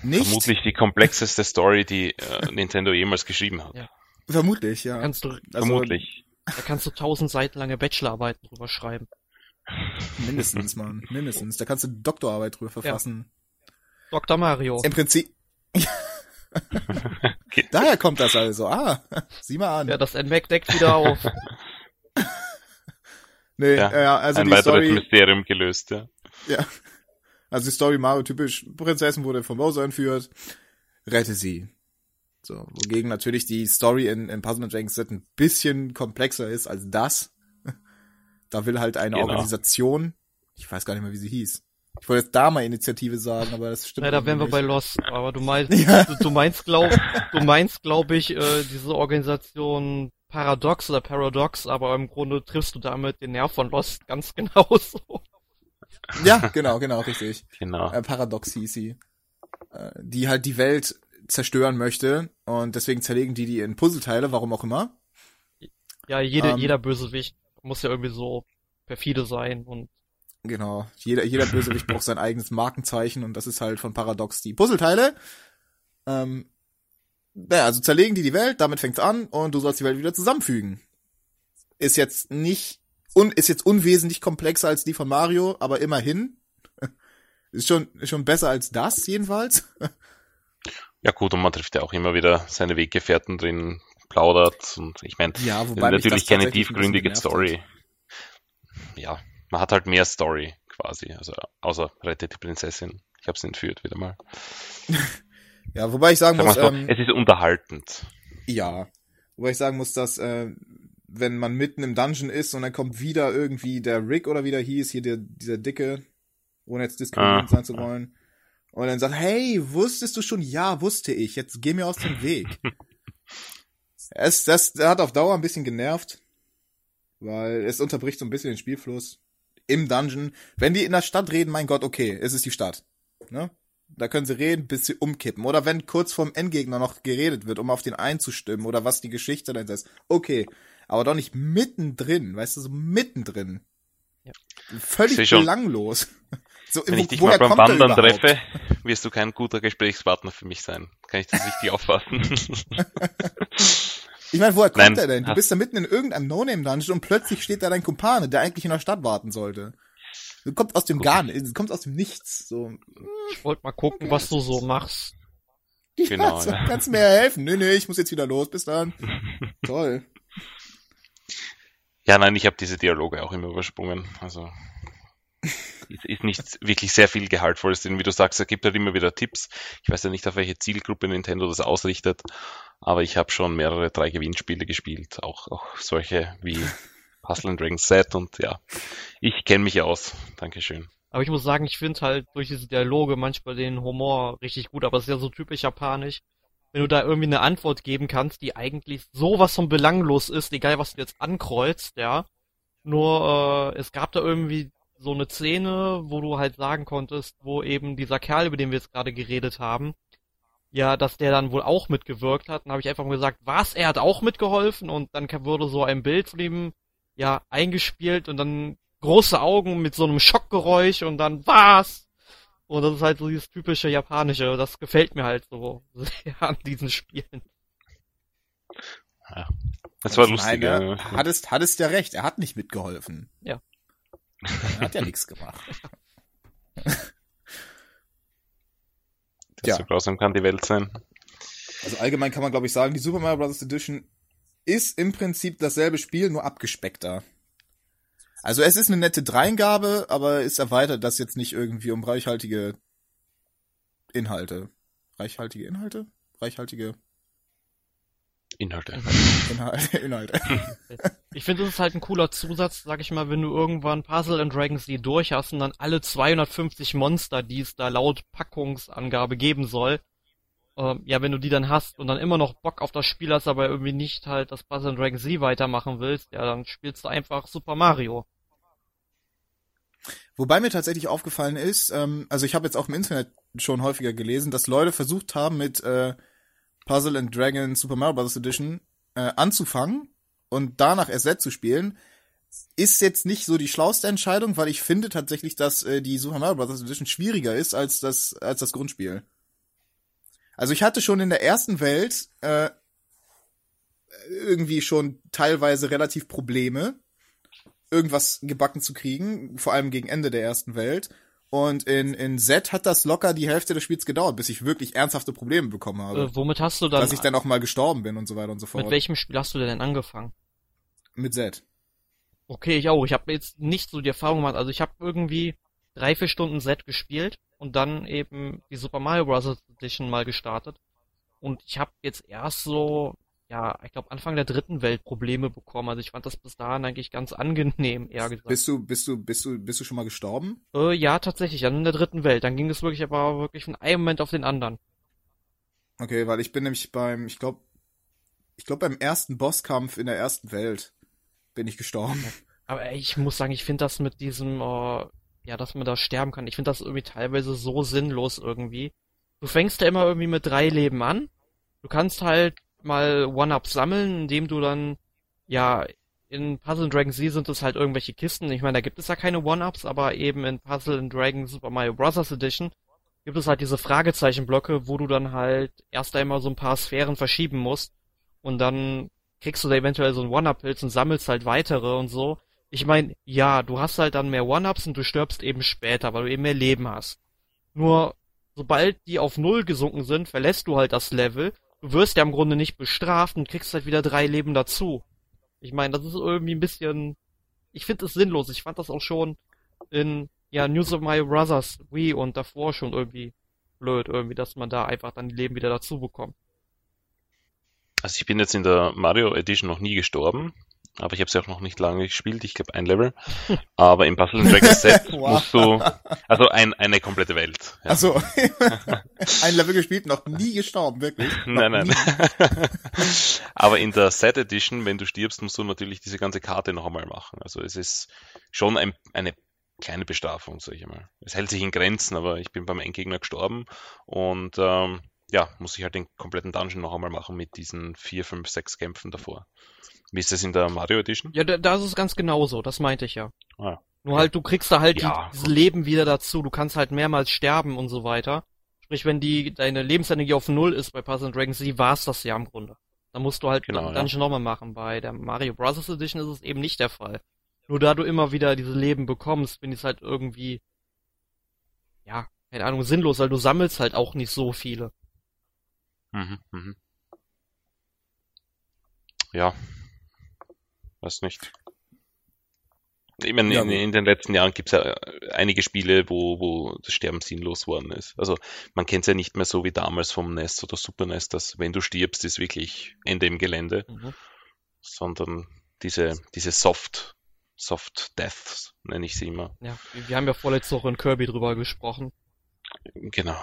nicht. Vermutlich die komplexeste Story, die äh, Nintendo jemals geschrieben hat. Ja. Vermutlich, ja. Kannst du, also, Vermutlich. Da kannst du tausend Seiten lange Bachelorarbeiten drüber schreiben. Mindestens, Mann. Mindestens. Da kannst du Doktorarbeit drüber verfassen. Ja. Dr. Mario. Im Prinzip. okay. Daher kommt das also. Ah, sieh mal an. Ja, das NMAC deckt wieder auf. nee, ja, ja also ein die weiteres Story, Mysterium gelöst, ja. Ja. Also die Story Mario typisch, Prinzessin wurde von Bowser entführt, rette sie. So, wogegen natürlich die Story in, in Puzzle Dragons Z ein bisschen komplexer ist als das. Da will halt eine genau. Organisation, ich weiß gar nicht mehr, wie sie hieß. Ich wollte jetzt da mal Initiative sagen, aber das stimmt. Ja, da wären wir bei Lost, aber du meinst, ja. du, du, meinst glaub, du meinst glaube ich äh, diese Organisation Paradox oder Paradox, aber im Grunde triffst du damit den Nerv von Lost ganz genauso. Ja, genau, genau, richtig. Genau. Äh, Paradox hieß sie. Äh, die halt die Welt zerstören möchte und deswegen zerlegen die die in Puzzleteile, warum auch immer. Ja, jede, ähm, jeder Bösewicht muss ja irgendwie so perfide sein und Genau. Jeder, jeder Bösewicht braucht sein eigenes Markenzeichen und das ist halt von Paradox die Puzzleteile. Ähm, naja, also zerlegen die die Welt, damit fängt's an und du sollst die Welt wieder zusammenfügen. Ist jetzt nicht, un, ist jetzt unwesentlich komplexer als die von Mario, aber immerhin. Ist schon, schon besser als das, jedenfalls. Ja gut, und man trifft ja auch immer wieder seine Weggefährten drin, plaudert und ich meine, Ja, natürlich keine tiefgründige Story. Ja, man hat halt mehr Story quasi, also außer rettet die Prinzessin. Ich habe sie entführt wieder mal. Ja, wobei ich sagen Sagen muss, ähm, es ist unterhaltend. ja. Wobei ich sagen muss, dass, äh, wenn man mitten im Dungeon ist und dann kommt wieder irgendwie der Rick oder wie der hieß, hier der, dieser Dicke, ohne jetzt diskriminierend Ah. sein zu wollen, und dann sagt, hey, wusstest du schon? Ja, wusste ich. Jetzt geh mir aus dem Weg. es, das hat auf Dauer ein bisschen genervt, weil es unterbricht so ein bisschen den Spielfluss im Dungeon. Wenn die in der Stadt reden, mein Gott, okay, es ist die Stadt. Ne? Da können sie reden, bis sie umkippen. Oder wenn kurz vorm Endgegner noch geredet wird, um auf den einzustimmen oder was die Geschichte dann ist. Okay. Aber doch nicht mittendrin, weißt du, so mittendrin. Ja. Völlig belanglos. So, Wenn wo- ich dich woher mal beim kommt er Wandern treffe, wirst du kein guter Gesprächspartner für mich sein. Kann ich das richtig auffassen? Ich meine, woher kommt Nein. er denn? Du Ah. bist da mitten in irgendeinem No-Name-Dungeon und plötzlich steht da dein Kumpane, der eigentlich in der Stadt warten sollte. Du kommst aus dem Gut. gar du kommst aus dem Nichts. So, Ich wollte mal gucken, was du so machst. Genau, ja, so, ja. kannst du mir helfen? Nee, nee, ich muss jetzt wieder los. Bis dann. Toll. Ja, nein, ich habe diese Dialoge auch immer übersprungen. Also ist, ist nicht wirklich sehr viel Gehaltvolles drin. Wie du sagst, er gibt halt immer wieder Tipps. Ich weiß ja nicht, auf welche Zielgruppe Nintendo das ausrichtet, aber ich habe schon mehrere drei Gewinnspiele gespielt, auch, auch solche wie Puzzle and Dragons Set und ja, ich kenne mich aus. Dankeschön. Aber ich muss sagen, ich finde halt durch diese Dialoge manchmal den Humor richtig gut, aber es ist ja so typisch japanisch. Wenn du da irgendwie eine Antwort geben kannst, die eigentlich sowas von belanglos ist, egal was du jetzt ankreuzt, ja. Nur, äh, es gab da irgendwie so eine Szene, wo du halt sagen konntest, wo eben dieser Kerl, über den wir jetzt gerade geredet haben, ja, dass der dann wohl auch mitgewirkt hat. Dann habe ich einfach mal gesagt, was, er hat auch mitgeholfen und dann wurde so ein Bild von ihm, ja, eingespielt und dann große Augen mit so einem Schockgeräusch und dann was? Und das ist halt so dieses typische japanische, das gefällt mir halt so sehr an diesen Spielen. Das war lustig. meine, ja. hattest, hattest ja recht, er hat nicht mitgeholfen. Ja. Er hat ja nichts gemacht. Das ja. so grausam kann die Welt sein. Also allgemein kann man, glaube ich, sagen, die Super Mario Bros. Edition ist im Prinzip dasselbe Spiel, nur abgespeckter. Also es ist eine nette Dreingabe, aber es erweitert das jetzt nicht irgendwie um reichhaltige Inhalte. Reichhaltige Inhalte? Reichhaltige Inhalte. Inhalte. Inhalte. Ich finde, es ist halt ein cooler Zusatz, sag ich mal, wenn du irgendwann Puzzle and Dragons die durch hast und dann alle 250 Monster, die es da laut Packungsangabe geben soll, ähm, ja, wenn du die dann hast und dann immer noch Bock auf das Spiel hast, aber irgendwie nicht halt das Puzzle and Dragons Z weitermachen willst, ja, dann spielst du einfach Super Mario. Wobei mir tatsächlich aufgefallen ist, ähm, also ich habe jetzt auch im Internet schon häufiger gelesen, dass Leute versucht haben, mit äh, Puzzle and Dragon Super Mario Bros. Edition äh, anzufangen und danach erst zu spielen. Ist jetzt nicht so die schlauste Entscheidung, weil ich finde tatsächlich, dass äh, die Super Mario Bros. Edition schwieriger ist als das, als das Grundspiel. Also ich hatte schon in der ersten Welt äh, irgendwie schon teilweise relativ Probleme, irgendwas gebacken zu kriegen, vor allem gegen Ende der ersten Welt. Und in, in Z hat das locker die Hälfte des Spiels gedauert, bis ich wirklich ernsthafte Probleme bekommen habe. Äh, womit hast du dann, dass ich dann auch mal gestorben bin und so weiter und so fort. mit welchem Spiel hast du denn angefangen? Mit Z. Okay, ich auch. Ich habe jetzt nicht so die Erfahrung gemacht. Also ich habe irgendwie drei, vier Stunden Set gespielt und dann eben die Super Mario Bros. Edition mal gestartet. Und ich habe jetzt erst so, ja, ich glaube Anfang der dritten Welt Probleme bekommen. Also ich fand das bis dahin eigentlich ganz angenehm, eher gesagt. Bist du, bist du, bist du, bist du schon mal gestorben? äh, ja, tatsächlich, dann in der dritten Welt. Dann ging es wirklich aber wirklich von einem Moment auf den anderen. Okay, weil ich bin nämlich beim, ich glaube, ich glaube beim ersten Bosskampf in der ersten Welt bin ich gestorben. Aber ich muss sagen, ich finde das mit diesem, äh, ja, dass man da sterben kann, ich finde das irgendwie teilweise so sinnlos irgendwie. Du fängst ja immer irgendwie mit drei Leben an. Du kannst halt mal One-Ups sammeln, indem du dann, ja, in Puzzle Dragon Z sind es halt irgendwelche Kisten. Ich meine, da gibt es ja keine One-Ups, aber eben in Puzzle Dragon Super Mario Bros. Edition gibt es halt diese Fragezeichenblöcke, wo du dann halt erst einmal so ein paar Sphären verschieben musst und dann kriegst du da eventuell so einen One-Up-Pilz und sammelst halt weitere und so. Ich meine, ja, du hast halt dann mehr One-Ups und du stirbst eben später, weil du eben mehr Leben hast. Nur, sobald die auf Null gesunken sind, verlässt du halt das Level. Du wirst ja im Grunde nicht bestraft und kriegst halt wieder drei Leben dazu. Ich meine, das ist irgendwie ein bisschen, ich finde es sinnlos. Ich fand das auch schon in, ja, News of My Brothers Wii und davor schon irgendwie blöd, irgendwie, dass man da einfach dann die Leben wieder dazu bekommt. Also ich bin jetzt in der Mario Edition noch nie gestorben, aber ich habe sie auch noch nicht lange gespielt, ich glaube ein Level. Aber im Puzzle Dragons Set wow. musst du, also ein, eine komplette Welt. Ja. Also ein Level gespielt, noch nie gestorben, wirklich. Noch nein, nein. aber in der Set Edition, wenn du stirbst, musst du natürlich diese ganze Karte noch einmal machen. Also es ist schon ein, eine kleine Bestrafung, sag ich mal. Es hält sich in Grenzen, aber ich bin beim Endgegner gestorben und ähm, ja, muss ich halt den kompletten Dungeon noch einmal machen mit diesen vier, fünf, sechs Kämpfen davor. Wie ist das in der Mario Edition? Ja, da, da ist es ganz genauso, das meinte ich ja. Ah. Nur halt, du kriegst da halt ja. die, dieses Leben wieder dazu, du kannst halt mehrmals sterben und so weiter. Sprich, wenn die deine Lebensenergie auf Null ist bei Puzzle Dragons Z, war's das ja im Grunde. Da musst du halt genau, dann ja. nochmal machen. Bei der Mario Bros. Edition ist es eben nicht der Fall. Nur da du immer wieder diese Leben bekommst, finde ich es halt irgendwie, ja, keine Ahnung, sinnlos, weil du sammelst halt auch nicht so viele. Mhm, mhm. Ja, weiß nicht. Ich meine, ja, in, in, den letzten Jahren gibt es ja einige Spiele, wo, wo das Sterben sinnlos worden ist. Also man kennt es ja nicht mehr so wie damals vom NES oder Super NES, dass wenn du stirbst, ist wirklich Ende im Gelände. Mhm. Sondern diese, diese Soft, Soft Deaths nenne ich sie immer. Ja, wir haben ja vorletzte Woche in Kirby drüber gesprochen. Genau.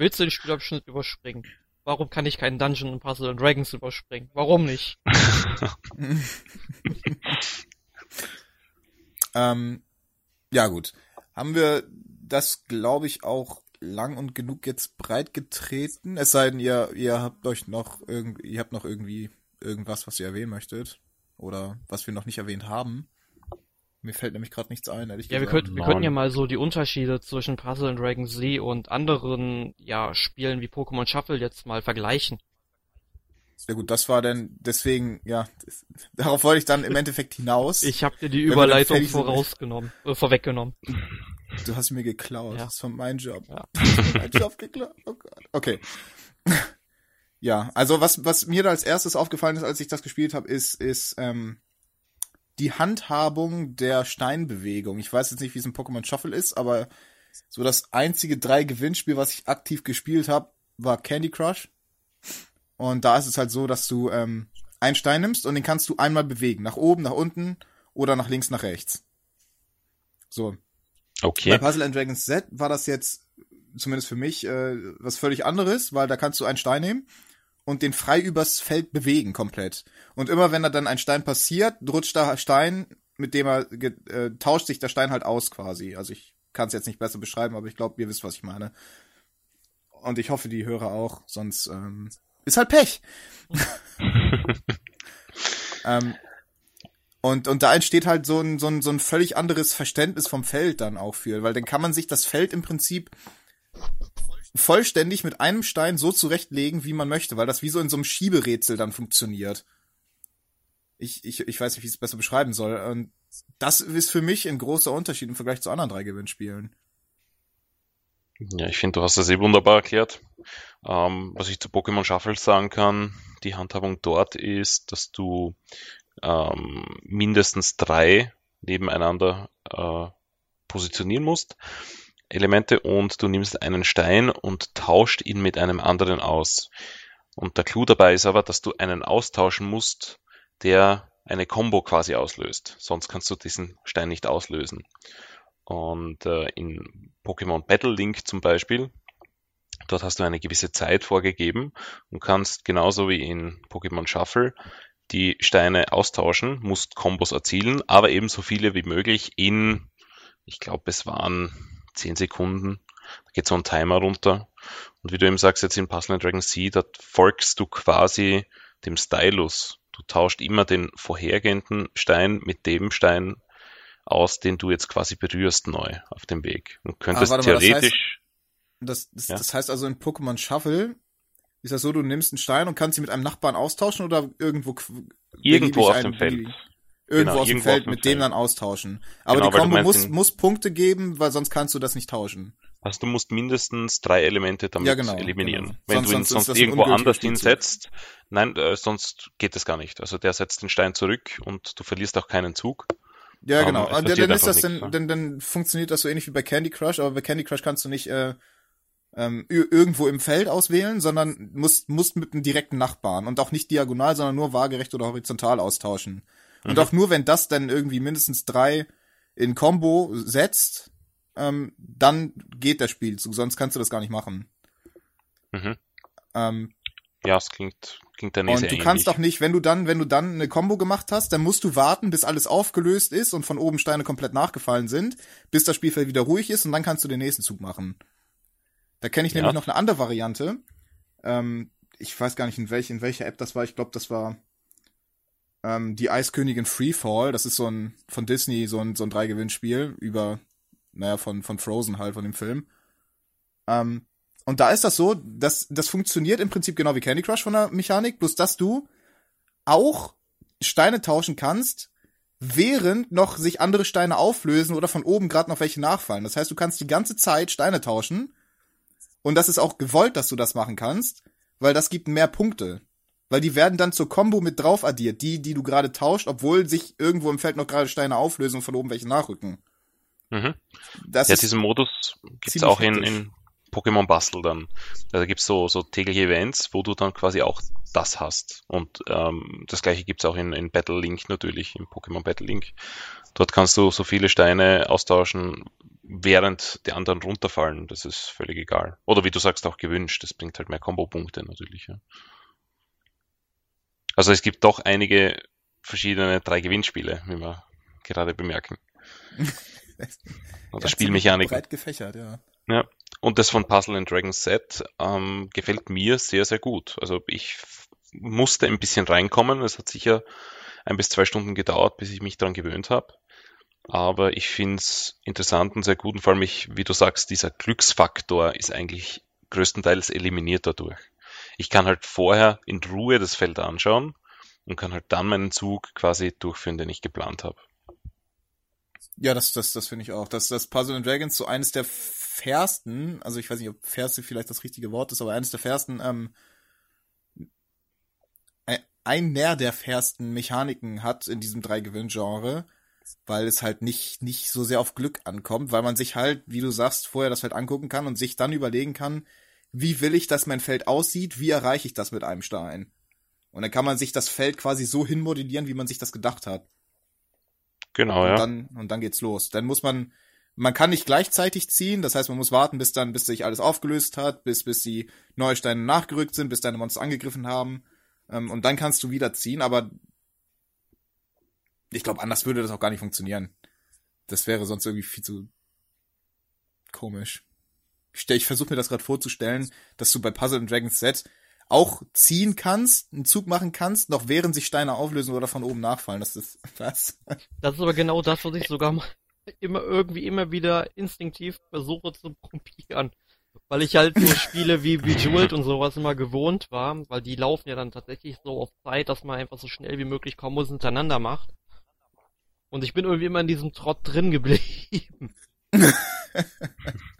Willst du den Spielabschnitt überspringen? Warum kann ich keinen Dungeon und Puzzle and Dragons überspringen? Warum nicht? ähm, ja gut. Haben wir das, glaube ich, auch lang und genug jetzt breit getreten? Es sei denn, ihr, ihr habt euch noch irgendwie, ihr habt noch irgendwie irgendwas, was ihr erwähnen möchtet. Oder was wir noch nicht erwähnt haben. Mir fällt nämlich gerade nichts ein, ehrlich ja, gesagt. Ja, wir, könnt, wir könnten ja mal so die Unterschiede zwischen Puzzle and Dragon Z und anderen ja, Spielen wie Pokémon Shuffle jetzt mal vergleichen. Ja gut, das war dann deswegen, ja, das, darauf wollte ich dann im Endeffekt hinaus. Ich habe dir die Überleitung vorausgenommen, äh, vorweggenommen. Du hast mir geklaut, ja. das ist von meinem Job. Ja. mein Job geklaut. Oh Gott. Okay. ja, also was was mir da als erstes aufgefallen ist, als ich das gespielt habe, ist ist ähm, die Handhabung der Steinbewegung. Ich weiß jetzt nicht, wie es in Pokémon Shuffle ist, aber so das einzige drei Gewinnspiel, was ich aktiv gespielt habe, war Candy Crush. Und da ist es halt so, dass du ähm, einen Stein nimmst und den kannst du einmal bewegen. Nach oben, nach unten oder nach links, nach rechts. So. Okay. Bei Puzzle and Dragons Z war das jetzt, zumindest für mich, äh, was völlig anderes, weil da kannst du einen Stein nehmen und den frei übers Feld bewegen komplett. Und immer wenn da dann ein Stein passiert, rutscht der Stein, mit dem er äh, tauscht sich der Stein halt aus quasi. Also ich kann es jetzt nicht besser beschreiben, aber ich glaube, ihr wisst, was ich meine. Und ich hoffe, die Hörer auch, sonst ähm, ist halt Pech. ähm, und, und da entsteht halt so ein, so, ein, so ein völlig anderes Verständnis vom Feld dann auch für, weil dann kann man sich das Feld im Prinzip vollständig mit einem Stein so zurechtlegen, wie man möchte, weil das wie so in so einem Schieberätsel dann funktioniert. Ich, ich, ich weiß nicht, wie ich es besser beschreiben soll. Und das ist für mich ein großer Unterschied im Vergleich zu anderen drei Gewinnspielen. Ja, ich finde, du hast das eh wunderbar erklärt. Ähm, was ich zu Pokémon Shuffle sagen kann, die Handhabung dort ist, dass du ähm, mindestens drei nebeneinander äh, positionieren musst. Elemente und du nimmst einen Stein und tauscht ihn mit einem anderen aus. Und der Clou dabei ist aber, dass du einen austauschen musst, der eine Combo quasi auslöst. Sonst kannst du diesen Stein nicht auslösen. Und äh, in Pokémon Battle Link zum Beispiel, dort hast du eine gewisse Zeit vorgegeben und kannst genauso wie in Pokémon Shuffle die Steine austauschen, musst Kombos erzielen, aber ebenso viele wie möglich in, ich glaube, es waren 10 Sekunden. Da geht so ein Timer runter. Und wie du eben sagst, jetzt in Puzzle Dragon C, da folgst du quasi dem Stylus. Du tauscht immer den vorhergehenden Stein mit dem Stein aus, den du jetzt quasi berührst neu auf dem Weg. Und könntest mal, theoretisch. Das heißt, das, das, ja? das heißt also in Pokémon Shuffle ist das so, du nimmst einen Stein und kannst ihn mit einem Nachbarn austauschen oder irgendwo irgendwo auf dem Feld irgendwo genau, aus dem Feld mit dem dann austauschen. Aber genau, die Kombo muss, muss Punkte geben, weil sonst kannst du das nicht tauschen. Also du musst mindestens drei Elemente damit Ja, genau, eliminieren. genau. Wenn Sonst- du ihn sonst sonst irgendwo anders hinsetzt, nein, äh, sonst geht es gar nicht. Also der setzt den Stein zurück und du verlierst auch keinen Zug. Ja, Ähm, genau. es Und dann, dann ist das dann, nichts, ne? dann, dann funktioniert das so ähnlich wie bei Candy Crush, aber bei Candy Crush kannst du nicht äh, ähm, irgendwo im Feld auswählen, sondern musst, musst mit einem direkten Nachbarn und auch nicht diagonal, sondern nur waagerecht oder horizontal austauschen. Und Mhm. auch nur wenn das dann irgendwie mindestens drei in Combo setzt, ähm, dann geht der Spielzug, sonst kannst du das gar nicht machen. Mhm. Ähm, Ja, es klingt, klingt der Nese und du kannst auch nicht, wenn du dann, wenn du dann eine Combo gemacht hast, dann musst du warten, bis alles aufgelöst ist und von oben Steine komplett nachgefallen sind, bis das Spielfeld wieder ruhig ist und dann kannst du den nächsten Zug machen. Da kenne ich Ja. nämlich noch eine andere Variante. Ähm, ich weiß gar nicht, in, welch, in welcher App das war. Ich glaube, das war ähm, die Eiskönigin Freefall. Das ist so ein von Disney, so ein, so ein Drei-Gewinnspiel über, naja, von, von Frozen halt, von dem Film. Ähm, und da ist das so, dass das funktioniert im Prinzip genau wie Candy Crush von der Mechanik, bloß dass du auch Steine tauschen kannst, während noch sich andere Steine auflösen oder von oben gerade noch welche nachfallen. Das heißt, du kannst die ganze Zeit Steine tauschen und das ist auch gewollt, dass du das machen kannst, weil das gibt mehr Punkte. Weil die werden dann zur Combo mit drauf addiert, die, die du gerade tauscht, obwohl sich irgendwo im Feld noch gerade Steine auflösen und von oben welche nachrücken. Mhm. Das Ja, diesen Modus gibt's auch in, in Pokémon Bustle dann. Da gibt's so, so tägliche Events, wo du dann quasi auch das hast. Und ähm, das gleiche gibt's auch in, in Battle Link natürlich, in Pokémon Battle Link. Dort kannst du so viele Steine austauschen, während die anderen runterfallen. Das ist völlig egal. Oder wie du sagst, auch gewünscht. Das bringt halt mehr Kombo-Punkte natürlich. Ja. Also es gibt doch einige verschiedene drei Gewinnspiele, wie wir gerade bemerken. Oder ja, ziemlich Breit gefächert, ja. Ja. Und das von Puzzle and Dragons Set ähm, gefällt mir sehr, sehr gut. Also ich musste ein bisschen reinkommen. Es hat sicher ein bis zwei Stunden gedauert, bis ich mich daran gewöhnt habe. Aber ich finde es interessant und sehr gut. Und vor allem, ich, wie du sagst, dieser Glücksfaktor ist eigentlich größtenteils eliminiert dadurch. Ich kann halt vorher in Ruhe das Feld anschauen und kann halt dann meinen Zug quasi durchführen, den ich geplant habe. Ja, das, das, das finde ich auch. Dass das Puzzle and Dragons so eines der fairsten, also ich weiß nicht, ob fairste vielleicht das richtige Wort ist, aber eines der fairsten, ähm, ein- einer der fairsten Mechaniken hat in diesem Drei-Gewinn-Genre, weil es halt nicht, nicht so sehr auf Glück ankommt, weil man sich halt, wie du sagst, vorher das Feld angucken kann und sich dann überlegen kann, wie will ich, dass mein Feld aussieht, wie erreiche ich das mit einem Stein? Und dann kann man sich das Feld quasi so hinmodellieren, wie man sich das gedacht hat. Genau, Und ja. dann, und dann geht's los. Dann muss man, man kann nicht gleichzeitig ziehen, das heißt, man muss warten, bis dann, bis sich alles aufgelöst hat, bis, bis die neue Steine nachgerückt sind, bis deine Monster angegriffen haben. Ähm, und dann kannst du wieder ziehen, aber ich glaube, anders würde das auch gar nicht funktionieren. Das wäre sonst irgendwie viel zu komisch. Ich, stell- ich versuche mir das gerade vorzustellen, dass du bei Puzzle and Dragons Set auch ziehen kannst, einen Zug machen kannst, noch während sich Steine auflösen oder von oben nachfallen. Das ist was? Das ist aber genau das, was ich sogar immer irgendwie immer wieder instinktiv versuche zu probieren. Weil ich halt so Spiele wie Bejeweled und sowas immer gewohnt war, weil die laufen ja dann tatsächlich so auf Zeit, dass man einfach so schnell wie möglich Kombos hintereinander macht. Und ich bin irgendwie immer in diesem Trott drin geblieben.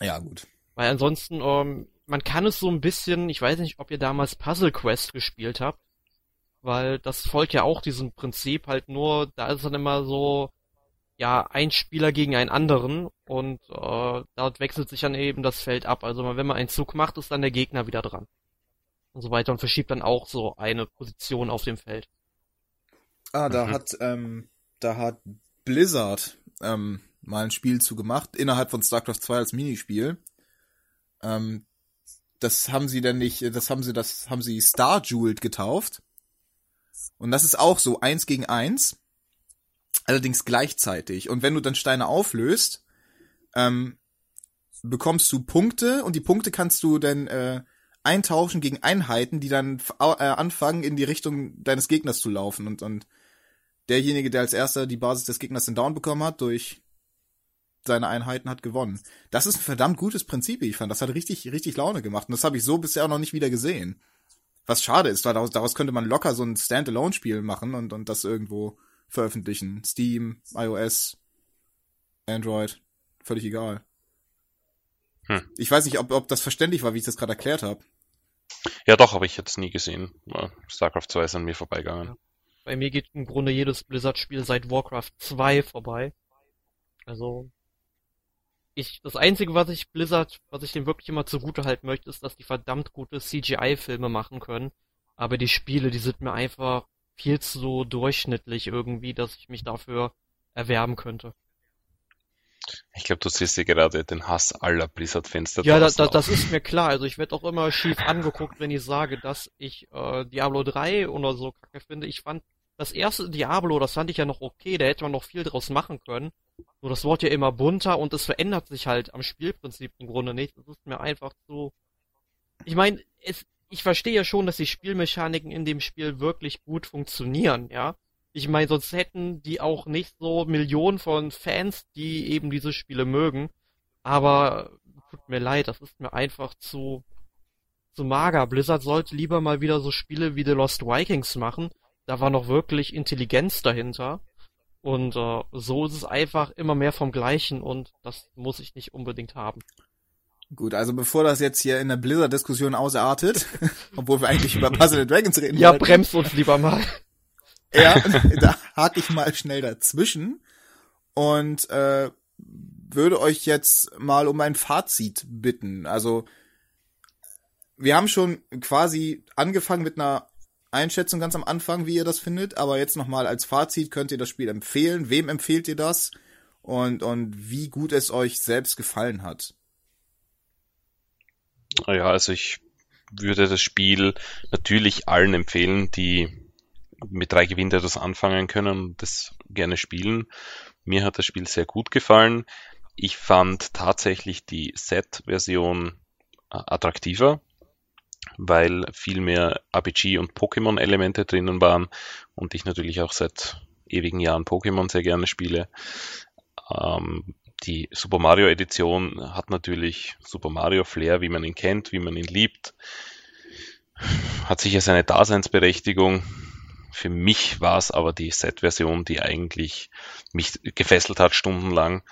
Ja, gut. Weil ansonsten, ähm, man kann es so ein bisschen, ich weiß nicht, ob ihr damals Puzzle Quest gespielt habt, weil das folgt ja auch diesem Prinzip, halt nur, da ist dann immer so, ja, ein Spieler gegen einen anderen und äh, dort wechselt sich dann eben das Feld ab. Also wenn man einen Zug macht, ist dann der Gegner wieder dran. Und so weiter und verschiebt dann auch so eine Position auf dem Feld. Ah, da Mhm. hat, ähm, da hat Blizzard ähm, mal ein Spiel zu gemacht, innerhalb von StarCraft 2 als Minispiel. Ähm, das haben sie denn nicht, das haben sie, das haben sie Star Jeweled getauft. Und das ist auch so eins gegen eins. Allerdings gleichzeitig. Und wenn du dann Steine auflöst, ähm, bekommst du Punkte und die Punkte kannst du dann äh, eintauschen gegen Einheiten, die dann äh, anfangen, in die Richtung deines Gegners zu laufen. Und, und derjenige, der als erster die Basis des Gegners in Down bekommen hat, durch seine Einheiten hat gewonnen. Das ist ein verdammt gutes Prinzip, wie ich fand. Das hat richtig, richtig Laune gemacht. Und das habe ich so bisher auch noch nicht wieder gesehen. Was schade ist, weil daraus, daraus könnte man locker so ein Standalone-Spiel machen und, und das irgendwo veröffentlichen. Steam, iOS, Android. völlig egal. Hm. Ich weiß nicht, ob, ob das verständlich war, wie ich das gerade erklärt habe. Ja, doch, habe ich jetzt nie gesehen. StarCraft 2 ist an mir vorbeigegangen. Ja. Bei mir geht im Grunde jedes Blizzard-Spiel seit Warcraft 2 vorbei. Also, ich, das einzige, was ich Blizzard, was ich dem wirklich immer zugute halten möchte, ist, dass die verdammt gute CGI-Filme machen können. Aber die Spiele, die sind mir einfach viel zu durchschnittlich irgendwie, dass ich mich dafür erwerben könnte. Ich glaube, du siehst dir gerade den Hass aller Blizzard-Fans da Ja, da, da, das ist mir klar. Also ich werde auch immer schief angeguckt, wenn ich sage, dass ich äh, Diablo 3 oder so kacke finde. Ich fand das erste Diablo, das fand ich ja noch okay, da hätte man noch viel draus machen können. Nur das wird ja immer bunter und es verändert sich halt am Spielprinzip im Grunde nicht. Das ist mir einfach so. Ich meine, es, ich verstehe ja schon, dass die Spielmechaniken in dem Spiel wirklich gut funktionieren, ja. Ich meine, sonst hätten die auch nicht so Millionen von Fans, die eben diese Spiele mögen. Aber tut mir leid, das ist mir einfach zu, zu mager. Blizzard sollte lieber mal wieder so Spiele wie The Lost Vikings machen. Da war noch wirklich Intelligenz dahinter. Und äh, so ist es einfach immer mehr vom Gleichen und das muss ich nicht unbedingt haben. Gut, also bevor das jetzt hier in der Blizzard-Diskussion ausartet, obwohl wir eigentlich über Puzzle Dragons reden Ja, wollten, bremst uns lieber mal. Ja, da hake ich mal schnell dazwischen und äh, würde euch jetzt mal um ein Fazit bitten. Also wir haben schon quasi angefangen mit einer Einschätzung ganz am Anfang, wie ihr das findet, aber jetzt nochmal als Fazit könnt ihr das Spiel empfehlen. Wem empfehlt ihr das? Und, und wie gut es euch selbst gefallen hat? Ja, also ich würde das Spiel natürlich allen empfehlen, die mit drei Gewinnen etwas anfangen können und das gerne spielen. Mir hat das Spiel sehr gut gefallen. Ich fand tatsächlich die Set-Version äh, attraktiver, weil viel mehr RPG und Pokémon-Elemente drinnen waren und ich natürlich auch seit ewigen Jahren Pokémon sehr gerne spiele. Ähm, die Super Mario Edition hat natürlich Super Mario Flair, wie man ihn kennt, wie man ihn liebt. Hat sicher seine Daseinsberechtigung. Für mich war es aber die Set-Version, die eigentlich mich gefesselt hat stundenlang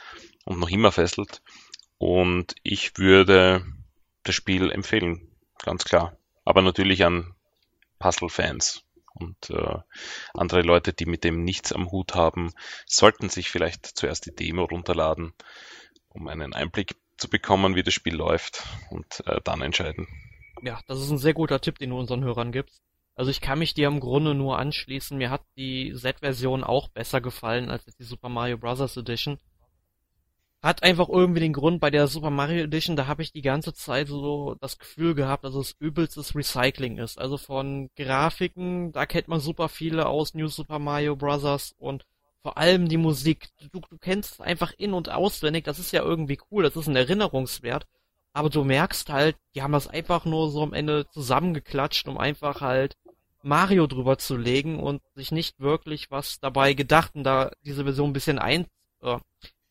und noch immer fesselt. Und ich würde das Spiel empfehlen, ganz klar. Aber natürlich an Puzzle-Fans und äh, andere Leute, die mit dem nichts am Hut haben, sollten sich vielleicht zuerst die Demo runterladen, um einen Einblick zu bekommen, wie das Spiel läuft und äh, dann entscheiden. Ja, das ist ein sehr guter Tipp, den du unseren Hörern gibst. Also ich kann mich dir im Grunde nur anschließen. Mir hat die Z-Version auch besser gefallen als die Super Mario Bros. Edition. Hat einfach irgendwie den Grund, bei der Super Mario Edition, da habe ich die ganze Zeit so das Gefühl gehabt, dass es übelstes Recycling ist. Also von Grafiken, da kennt man super viele aus New Super Mario Bros. und vor allem die Musik. Du, du kennst es einfach in- und auswendig, das ist ja irgendwie cool, das ist ein Erinnerungswert. Aber du merkst halt, die haben das einfach nur so am Ende zusammengeklatscht, um einfach halt Mario drüber zu legen und sich nicht wirklich was dabei gedacht und da diese Version ein bisschen ein, äh,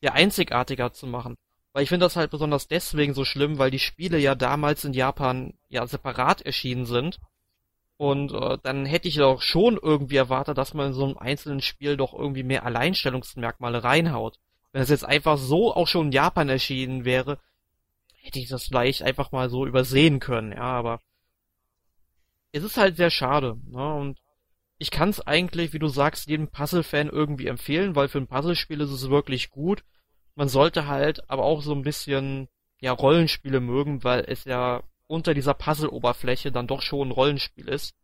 ja einzigartiger zu machen. Weil ich finde das halt besonders deswegen so schlimm, weil die Spiele ja damals in Japan ja separat erschienen sind. Und äh, dann hätte ich doch schon irgendwie erwartet, dass man in so einem einzelnen Spiel doch irgendwie mehr Alleinstellungsmerkmale reinhaut. Wenn es jetzt einfach so auch schon in Japan erschienen wäre, hätte ich das vielleicht einfach mal so übersehen können, ja, aber es ist halt sehr schade, ne? Und ich kann es eigentlich, wie du sagst, jedem Puzzle-Fan irgendwie empfehlen, weil für ein Puzzlespiel ist es wirklich gut. Man sollte halt aber auch so ein bisschen ja Rollenspiele mögen, weil es ja unter dieser Puzzle-Oberfläche dann doch schon ein Rollenspiel ist.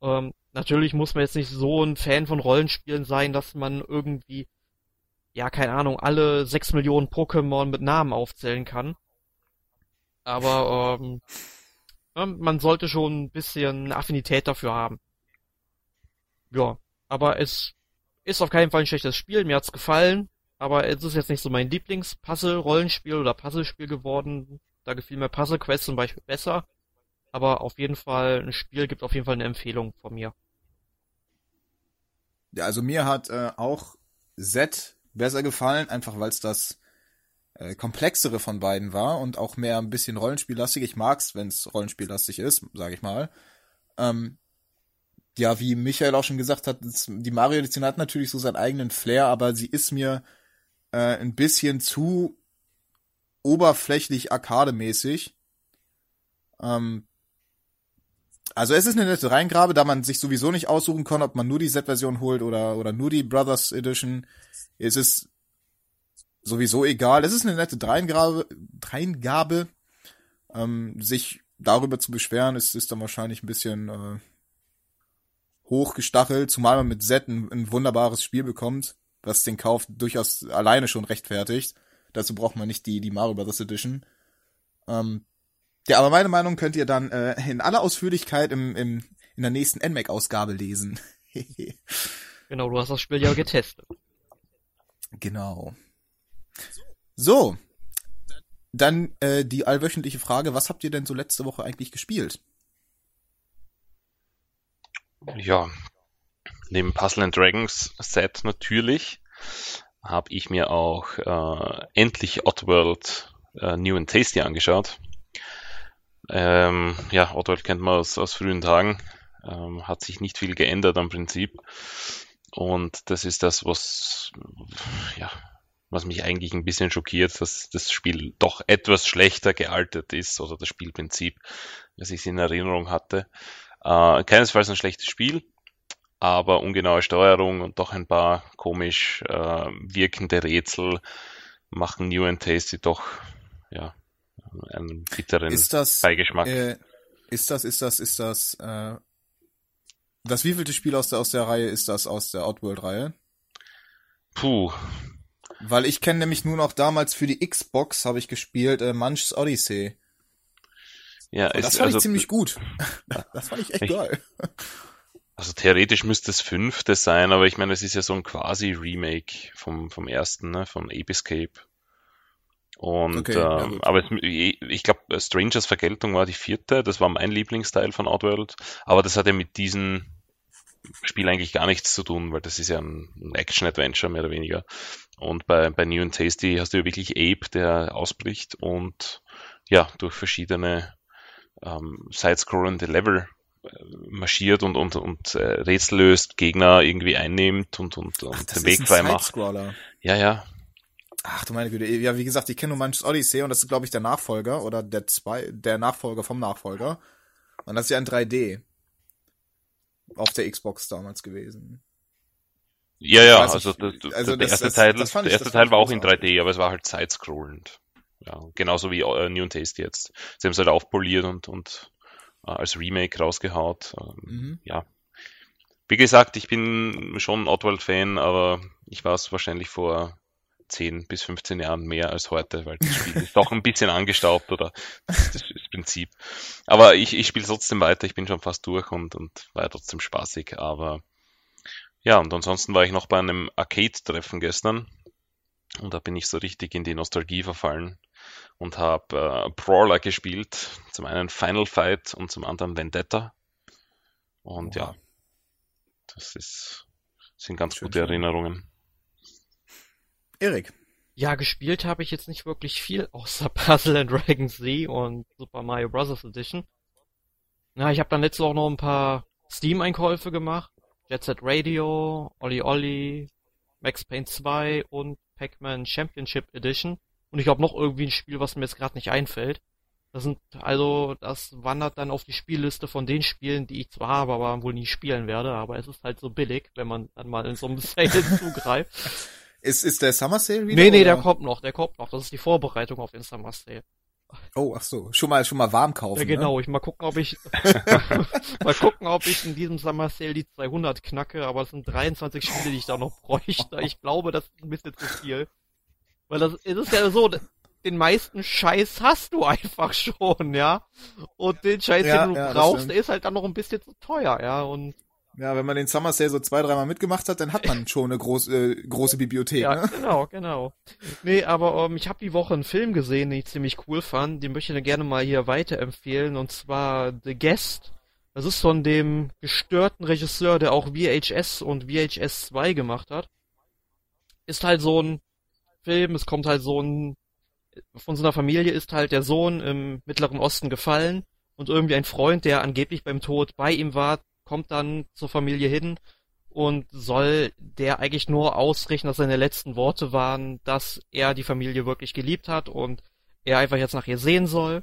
Ähm, natürlich muss man jetzt nicht so ein Fan von Rollenspielen sein, dass man irgendwie, ja, keine Ahnung, alle sechs Millionen Pokémon mit Namen aufzählen kann. Aber ähm, man sollte schon ein bisschen Affinität dafür haben. Ja, aber es ist auf keinen Fall ein schlechtes Spiel, mir hat's gefallen, aber es ist jetzt nicht so mein Lieblings-Puzzle-Rollenspiel oder Puzzlespiel geworden. Da gefiel mir Puzzle Quest zum Beispiel besser. Aber auf jeden Fall, ein Spiel gibt auf jeden Fall eine Empfehlung von mir. Ja, also mir hat äh, auch Z besser gefallen, einfach weil es das äh, komplexere von beiden war und auch mehr ein bisschen rollenspiellastig. Ich mag's, wenn's rollenspiellastig ist, sage ich mal. Ähm, ja, wie Michael auch schon gesagt hat, die Mario Edition hat natürlich so seinen eigenen Flair, aber sie ist mir äh, ein bisschen zu oberflächlich arkademäßig. Ähm, also es ist eine nette Reingrabe, da man sich sowieso nicht aussuchen kann, ob man nur die Z-Version holt oder, oder nur die Brothers Edition. Es ist sowieso egal. Es ist eine nette Dreingabe, Dreingabe. Ähm, sich darüber zu beschweren, ist, ist dann wahrscheinlich ein bisschen äh, hochgestachelt, zumal man mit Z ein, ein wunderbares Spiel bekommt, was den Kauf durchaus alleine schon rechtfertigt. Dazu braucht man nicht die, die Mario Brothers Edition. Ähm, ja, aber meine Meinung könnt ihr dann äh, in aller Ausführlichkeit im, im, in der nächsten NMAC-Ausgabe lesen. genau, du hast das Spiel ja getestet. Genau. So. Dann äh, die allwöchentliche Frage, was habt ihr denn so letzte Woche eigentlich gespielt? Ja, neben Puzzle and Dragons Set natürlich habe ich mir auch äh, endlich Oddworld äh, New and Tasty angeschaut. Ähm, ja, Oddworld kennt man aus, aus frühen Tagen. Ähm, hat sich nicht viel geändert am Prinzip. Und das ist das, was, ja, was mich eigentlich ein bisschen schockiert, dass das Spiel doch etwas schlechter gealtert ist oder das Spielprinzip, als ich in Erinnerung hatte. Äh, keinesfalls ein schlechtes Spiel, aber ungenaue Steuerung und doch ein paar komisch äh, wirkende Rätsel machen New and Tasty doch ja einen bitteren ist das, Beigeschmack. Äh, ist das, ist das, ist das, äh, das wievielte Spiel aus der aus der Reihe ist das aus der Outworld-Reihe? Puh. Weil ich kenne nämlich nur noch damals für die Xbox habe ich gespielt äh, Munch's Odyssey. Ja, Und das fand also, ich ziemlich gut. das fand ich echt ich, geil. Also theoretisch müsste es fünfte sein, aber ich meine, es ist ja so ein quasi Remake vom, vom ersten, ne, vom Ape Escape. Und okay, ähm, aber es, ich glaube, Strangers Vergeltung war die vierte, das war mein Lieblingsteil von Outworld, aber das hat ja mit diesem Spiel eigentlich gar nichts zu tun, weil das ist ja ein, ein Action-Adventure mehr oder weniger. Und bei, bei New and Tasty hast du ja wirklich Ape, der ausbricht und ja, durch verschiedene ähm, side-scrollende Level äh, marschiert und, und, und äh, Rätsel löst, Gegner irgendwie einnimmt und, und, und Ach, den Weg frei macht. Ja, ja. Ach du meine Güte, ja, wie gesagt, ich kenne nur manches Odyssey und das ist, glaube ich, der Nachfolger oder der zwei, der Nachfolger vom Nachfolger. Und das ist ja ein 3D. Auf der Xbox damals gewesen. Ja, ja, also, das, also der das, erste Teil, das, der erste Teil war auch in 3D, aber es war halt side-scrollend. Ja, genauso wie äh, New and Tasty jetzt. Sie haben es halt aufpoliert und, und als Remake rausgehaut. Ähm, mhm. Ja. Wie gesagt, ich bin schon Oddworld-Fan, aber ich war es wahrscheinlich vor 10 bis 15 Jahren mehr als heute, weil das Spiel ist doch ein bisschen angestaubt oder das ist das Prinzip. Aber ich, ich spiele trotzdem weiter, ich bin schon fast durch und, und war ja trotzdem spaßig, aber ja, und ansonsten war ich noch bei einem Arcade-Treffen gestern und da bin ich so richtig in die Nostalgie verfallen und habe äh, Brawler gespielt. Zum einen Final Fight und zum anderen Vendetta. Und Oha. ja, das ist, sind ganz schön, gute. Erinnerungen. Erik. Ja, gespielt habe ich jetzt nicht wirklich viel, außer Puzzle and Dragon Z und Super Mario Bros. Edition. Na, ich habe dann letztes auch noch ein paar Steam-Einkäufe gemacht. Jet Set Radio, Olli Olli, Max Payne 2 und Pac-Man Championship Edition. Und ich glaube noch irgendwie ein Spiel, was mir jetzt gerade nicht einfällt. Das sind, also, das wandert dann auf die Spielliste von den Spielen, die ich zwar habe, aber wohl nie spielen werde, aber es ist halt so billig, wenn man dann mal in so einem Sale zugreift. Ist, ist der Summer Sale wieder? Nee, nee, oder? der kommt noch, der kommt noch. Das ist die Vorbereitung auf den Summer Sale. Oh, ach so. Schon mal, schon mal warm kaufen. Ja, genau. Ne? Ich mal gucken, ob ich, mal gucken, ob ich in diesem Summer Sale die 200 knacke, aber es sind 23 Spiele, die ich da noch bräuchte. Ich glaube, das ist ein bisschen zu viel. Weil das, es ist ja so, den meisten Scheiß hast du einfach schon, ja. Und den Scheiß, ja, den du ja, brauchst, der ist halt dann noch ein bisschen zu teuer, ja. Und ja, wenn man den Summer Sale so zwei, dreimal mitgemacht hat, dann hat man schon eine groß, äh, große Bibliothek. Ja, ne? genau, genau. Nee, aber ähm, ich habe die Woche einen Film gesehen, den ich ziemlich cool fand. Den möchte ich gerne mal hier weiterempfehlen. Und zwar The Guest. Das ist von dem gestörten Regisseur, der auch VHS und VHS 2 gemacht hat. Ist halt so ein Film, es kommt halt so ein, von so einer Familie ist halt der Sohn im Mittleren Osten gefallen und irgendwie ein Freund, der angeblich beim Tod bei ihm war, kommt dann zur Familie hin und soll der eigentlich nur ausrichten, dass seine letzten Worte waren, dass er die Familie wirklich geliebt hat und er einfach jetzt nach ihr sehen soll.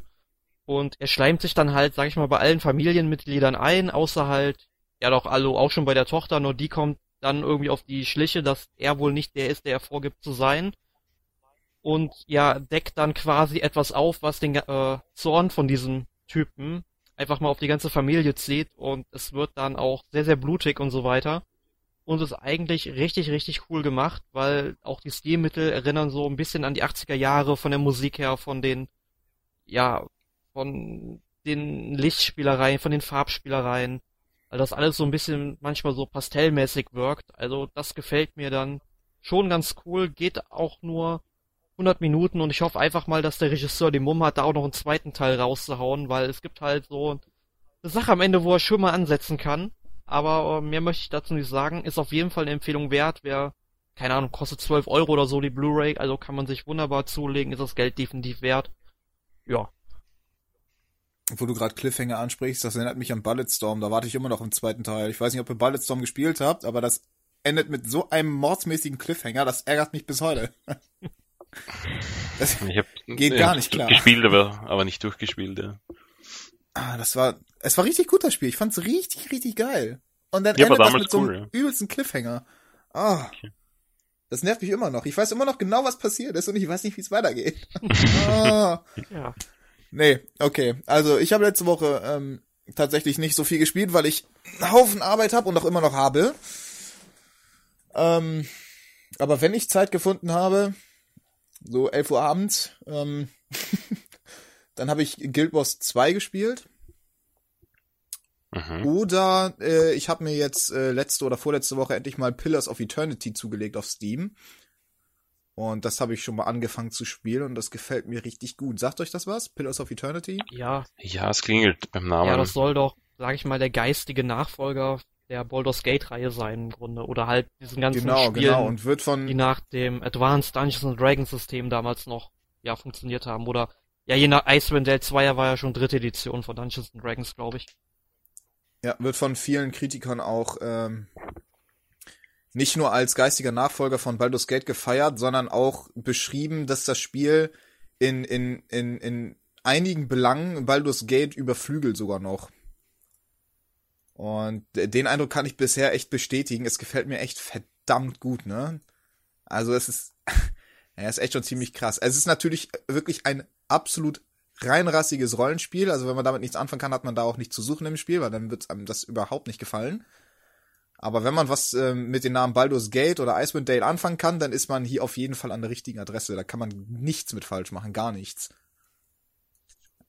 Und er schleimt sich dann halt, sag ich mal, bei allen Familienmitgliedern ein, außer halt, ja doch, Allo auch schon bei der Tochter, nur die kommt dann irgendwie auf die Schliche, dass er wohl nicht der ist, der er vorgibt zu sein. Und ja, deckt dann quasi etwas auf, was den äh, Zorn von diesem Typen einfach mal auf die ganze Familie zieht und es wird dann auch sehr, sehr blutig und so weiter. Und ist eigentlich richtig, richtig cool gemacht, weil auch die Stilmittel erinnern so ein bisschen an die 80er Jahre von der Musik her, von den, ja, von den Lichtspielereien, von den Farbspielereien, weil das alles so ein bisschen manchmal so pastellmäßig wirkt. Also das gefällt mir dann schon ganz cool, geht auch nur 100 Minuten und ich hoffe einfach mal, dass der Regisseur den Mumm hat, da auch noch einen zweiten Teil rauszuhauen, weil es gibt halt so eine Sache am Ende, wo er schon mal ansetzen kann. Aber äh, mehr möchte ich dazu nicht sagen. Ist auf jeden Fall eine Empfehlung wert. Wer, keine Ahnung, kostet 12 Euro oder so die Blu-ray, also kann man sich wunderbar zulegen, ist das Geld definitiv wert. Ja, wo du gerade Cliffhanger ansprichst, das erinnert mich an Bulletstorm. Da warte ich immer noch im zweiten Teil. Ich weiß nicht, ob ihr Bulletstorm gespielt habt, aber das endet mit so einem mordsmäßigen Cliffhanger, das ärgert mich bis heute. Das ich hab, geht gar nicht klar. Gespielt, aber, aber nicht durchgespielt, ja. Ah, das war, es war richtig gut, das Spiel. Ich fand's richtig, richtig geil. Und dann ja, endet das mit so einem ja. übelsten Cliffhanger. Ah. Okay. Das nervt mich immer noch. Ich weiß immer noch genau, was passiert ist und ich weiß nicht, wie es weitergeht. ah. Ja. Nee, okay. Also ich habe letzte Woche ähm, tatsächlich nicht so viel gespielt, weil ich einen Haufen Arbeit habe und auch immer noch habe. Ähm, aber wenn ich Zeit gefunden habe, so 11 Uhr abends, ähm, dann habe ich Guild Wars 2 gespielt. Mhm. Oder äh, ich habe mir jetzt äh, letzte oder vorletzte Woche endlich mal Pillars of Eternity zugelegt auf Steam. Und das habe ich schon mal angefangen zu spielen und das gefällt mir richtig gut. Sagt euch das was? Pillars of Eternity? Ja. Ja, es klingelt beim Namen. Ja, das soll doch, sag ich mal, der geistige Nachfolger der Baldur's Gate Reihe sein im Grunde oder halt diesen ganzen genau, Spielen, genau. und wird von die nach dem Advanced Dungeons and Dragons System damals noch ja funktioniert haben oder ja je nach Icewind Dale 2 war ja schon dritte Edition von Dungeons and Dragons, glaube ich. Ja, wird von vielen Kritikern auch ähm, nicht nur als geistiger Nachfolger von Baldur's Gate gefeiert, sondern auch beschrieben, dass das Spiel in, in, in, in einigen Belangen Baldur's Gate überflügelt sogar noch. Und den Eindruck kann ich bisher echt bestätigen. Es gefällt mir echt verdammt gut, ne? Also es ist, ja, ist echt schon ziemlich krass. Es ist natürlich wirklich ein absolut reinrassiges Rollenspiel. Also wenn man damit nichts anfangen kann, hat man da auch nichts zu suchen im Spiel, weil dann wird einem das überhaupt nicht gefallen. Aber wenn man was äh, mit den Namen Baldur's Gate oder Icewind Dale anfangen kann, dann ist man hier auf jeden Fall an der richtigen Adresse. Da kann man nichts mit falsch machen, gar nichts.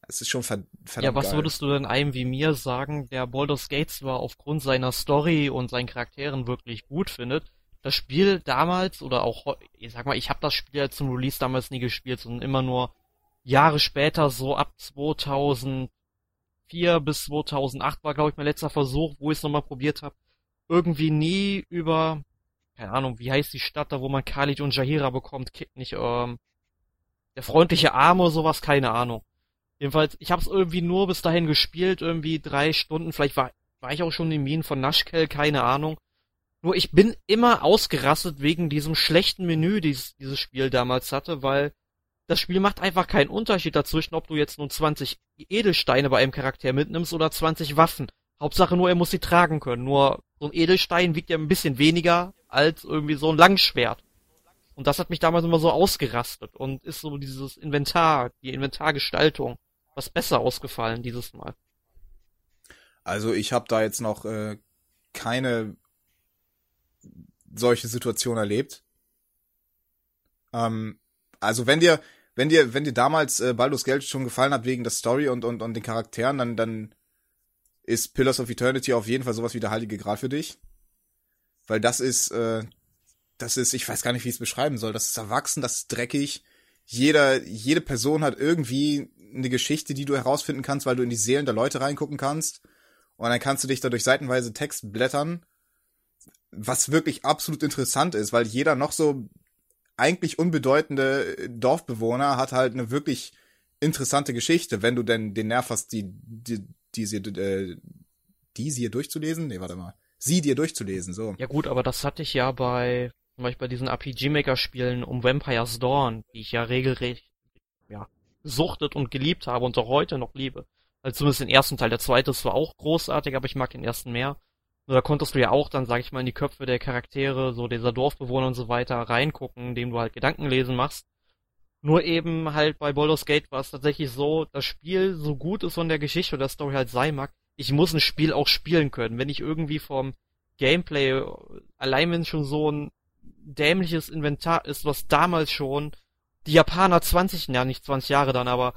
Es ist schon verdammt Ja, was geil. würdest du denn einem wie mir sagen, der Baldur's Gate zwar aufgrund seiner Story und seinen Charakteren wirklich gut findet, das Spiel damals oder auch, ich sag mal, ich habe das Spiel zum Release damals nie gespielt, sondern immer nur Jahre später, so ab 2004 bis 2008 war, glaube ich, mein letzter Versuch, wo ich es nochmal probiert habe irgendwie nie über, keine Ahnung, wie heißt die Stadt da, wo man Khalid und Jahira bekommt, nicht, ähm, der freundliche Arm oder sowas, keine Ahnung. Jedenfalls, ich habe es irgendwie nur bis dahin gespielt, irgendwie drei Stunden, vielleicht war, war ich auch schon in Minen von Naschkel, keine Ahnung. Nur ich bin immer ausgerastet wegen diesem schlechten Menü, dieses, dieses Spiel damals hatte, weil das Spiel macht einfach keinen Unterschied dazwischen, ob du jetzt nun 20 Edelsteine bei einem Charakter mitnimmst oder 20 Waffen. Hauptsache nur, er muss sie tragen können. Nur so ein Edelstein wiegt ja ein bisschen weniger als irgendwie so ein Langschwert. Und das hat mich damals immer so ausgerastet und ist so dieses Inventar, die Inventargestaltung, was besser ausgefallen dieses Mal. Also ich habe da jetzt noch äh, keine solche Situation erlebt. Ähm, also wenn dir, wenn dir, wenn dir damals äh, Baldur's Geld schon gefallen hat wegen der Story und und und den Charakteren, dann dann ist Pillars of Eternity auf jeden Fall sowas wie der heilige Gral für dich. Weil das ist, äh, das ist, ich weiß gar nicht, wie ich es beschreiben soll. Das ist erwachsen, das ist dreckig. Jeder, jede Person hat irgendwie eine Geschichte, die du herausfinden kannst, weil du in die Seelen der Leute reingucken kannst. Und dann kannst du dich dadurch seitenweise Text blättern. Was wirklich absolut interessant ist, weil jeder noch so eigentlich unbedeutende Dorfbewohner hat halt eine wirklich interessante Geschichte, wenn du denn den Nerv hast, die, die, die äh, die sie hier durchzulesen. Nee, warte mal. sie dir durchzulesen, so. Ja gut, aber das hatte ich ja bei, zum Beispiel bei diesen RPG-Maker-Spielen um Vampire's Dawn, die ich ja regelrecht, ja, suchtet und geliebt habe und auch heute noch liebe. Also zumindest den ersten Teil. Der zweite ist zwar auch großartig, aber ich mag den ersten mehr. Nur da konntest du ja auch dann, sag ich mal, in die Köpfe der Charaktere, so dieser Dorfbewohner und so weiter reingucken, indem du halt Gedankenlesen machst. Nur eben halt bei Baldur's Gate war es tatsächlich so, das Spiel so gut es von der Geschichte oder der Story halt sein mag, ich muss ein Spiel auch spielen können. Wenn ich irgendwie vom Gameplay, allein wenn schon so ein dämliches Inventar ist, was damals schon die Japaner 20, ja nicht 20 Jahre dann, aber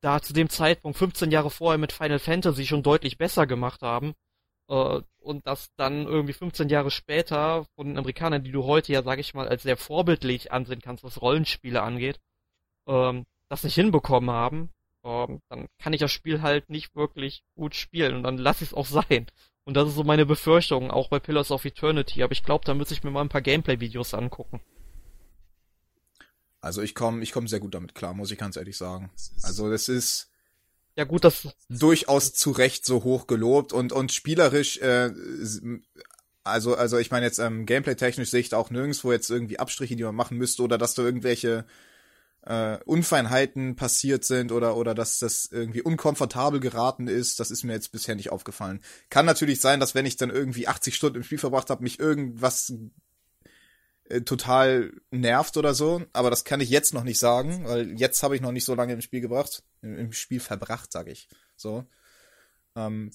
da zu dem Zeitpunkt 15 Jahre vorher mit Final Fantasy schon deutlich besser gemacht haben, äh, und das dann irgendwie 15 Jahre später von den Amerikanern, die du heute ja, sag ich mal, als sehr vorbildlich ansehen kannst, was Rollenspiele angeht, ähm, das nicht hinbekommen haben, ähm, dann kann ich das Spiel halt nicht wirklich gut spielen und dann lass ich es auch sein. Und das ist so meine Befürchtung, auch bei Pillars of Eternity, aber ich glaube, da müsste ich mir mal ein paar Gameplay-Videos angucken. Also ich komme ich komm sehr gut damit klar, muss ich ganz ehrlich sagen. Also das ist ja gut, das durchaus zu Recht so hoch gelobt und und spielerisch äh, also also ich meine jetzt ähm, gameplay technisch sehe ich da auch nirgendwo jetzt irgendwie Abstriche, die man machen müsste oder dass da irgendwelche äh, Unfeinheiten passiert sind oder oder dass das irgendwie unkomfortabel geraten ist, das ist mir jetzt bisher nicht aufgefallen. Kann natürlich sein, dass wenn ich dann irgendwie 80 Stunden im Spiel verbracht habe, mich irgendwas äh, total nervt oder so, aber das kann ich jetzt noch nicht sagen, weil jetzt habe ich noch nicht so lange im Spiel gebracht, im, im Spiel verbracht, sage ich. So. Ähm,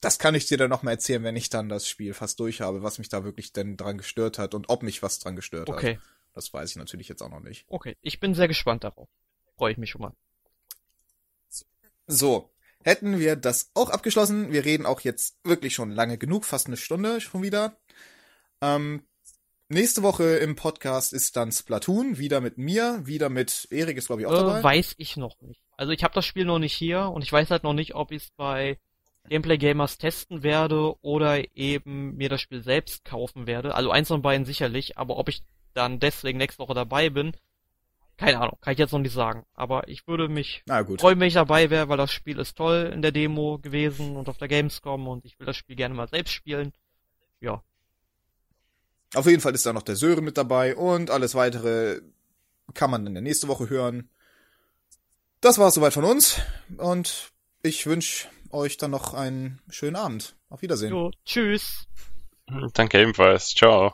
das kann ich dir dann noch mal erzählen, wenn ich dann das Spiel fast durch habe, was mich da wirklich denn dran gestört hat und ob mich was dran gestört okay. hat. Das weiß ich natürlich jetzt auch noch nicht. Okay, ich bin sehr gespannt darauf. Freue ich mich schon mal. So, hätten wir das auch abgeschlossen. Wir reden auch jetzt wirklich schon lange genug, fast eine Stunde schon wieder. Ähm, Nächste Woche im Podcast ist dann Splatoon, wieder mit mir, wieder mit Erik ist glaube ich auch dabei. Äh, weiß ich noch nicht. Also ich habe das Spiel noch nicht hier und ich weiß halt noch nicht, ob ich es bei Gameplay Gamers testen werde oder eben mir das Spiel selbst kaufen werde. Also eins von beiden sicherlich, aber ob ich dann deswegen nächste Woche dabei bin, keine Ahnung, kann ich jetzt noch nicht sagen. Aber ich würde mich freuen, wenn ich dabei wäre, weil das Spiel ist toll in der Demo gewesen und auf der Gamescom und ich will das Spiel gerne mal selbst spielen. Ja, auf jeden Fall ist da noch der Sören mit dabei und alles weitere kann man in der nächste Woche hören. Das war's soweit von uns und ich wünsche euch dann noch einen schönen Abend. Auf Wiedersehen. Jo, tschüss. Danke ebenfalls. Ciao.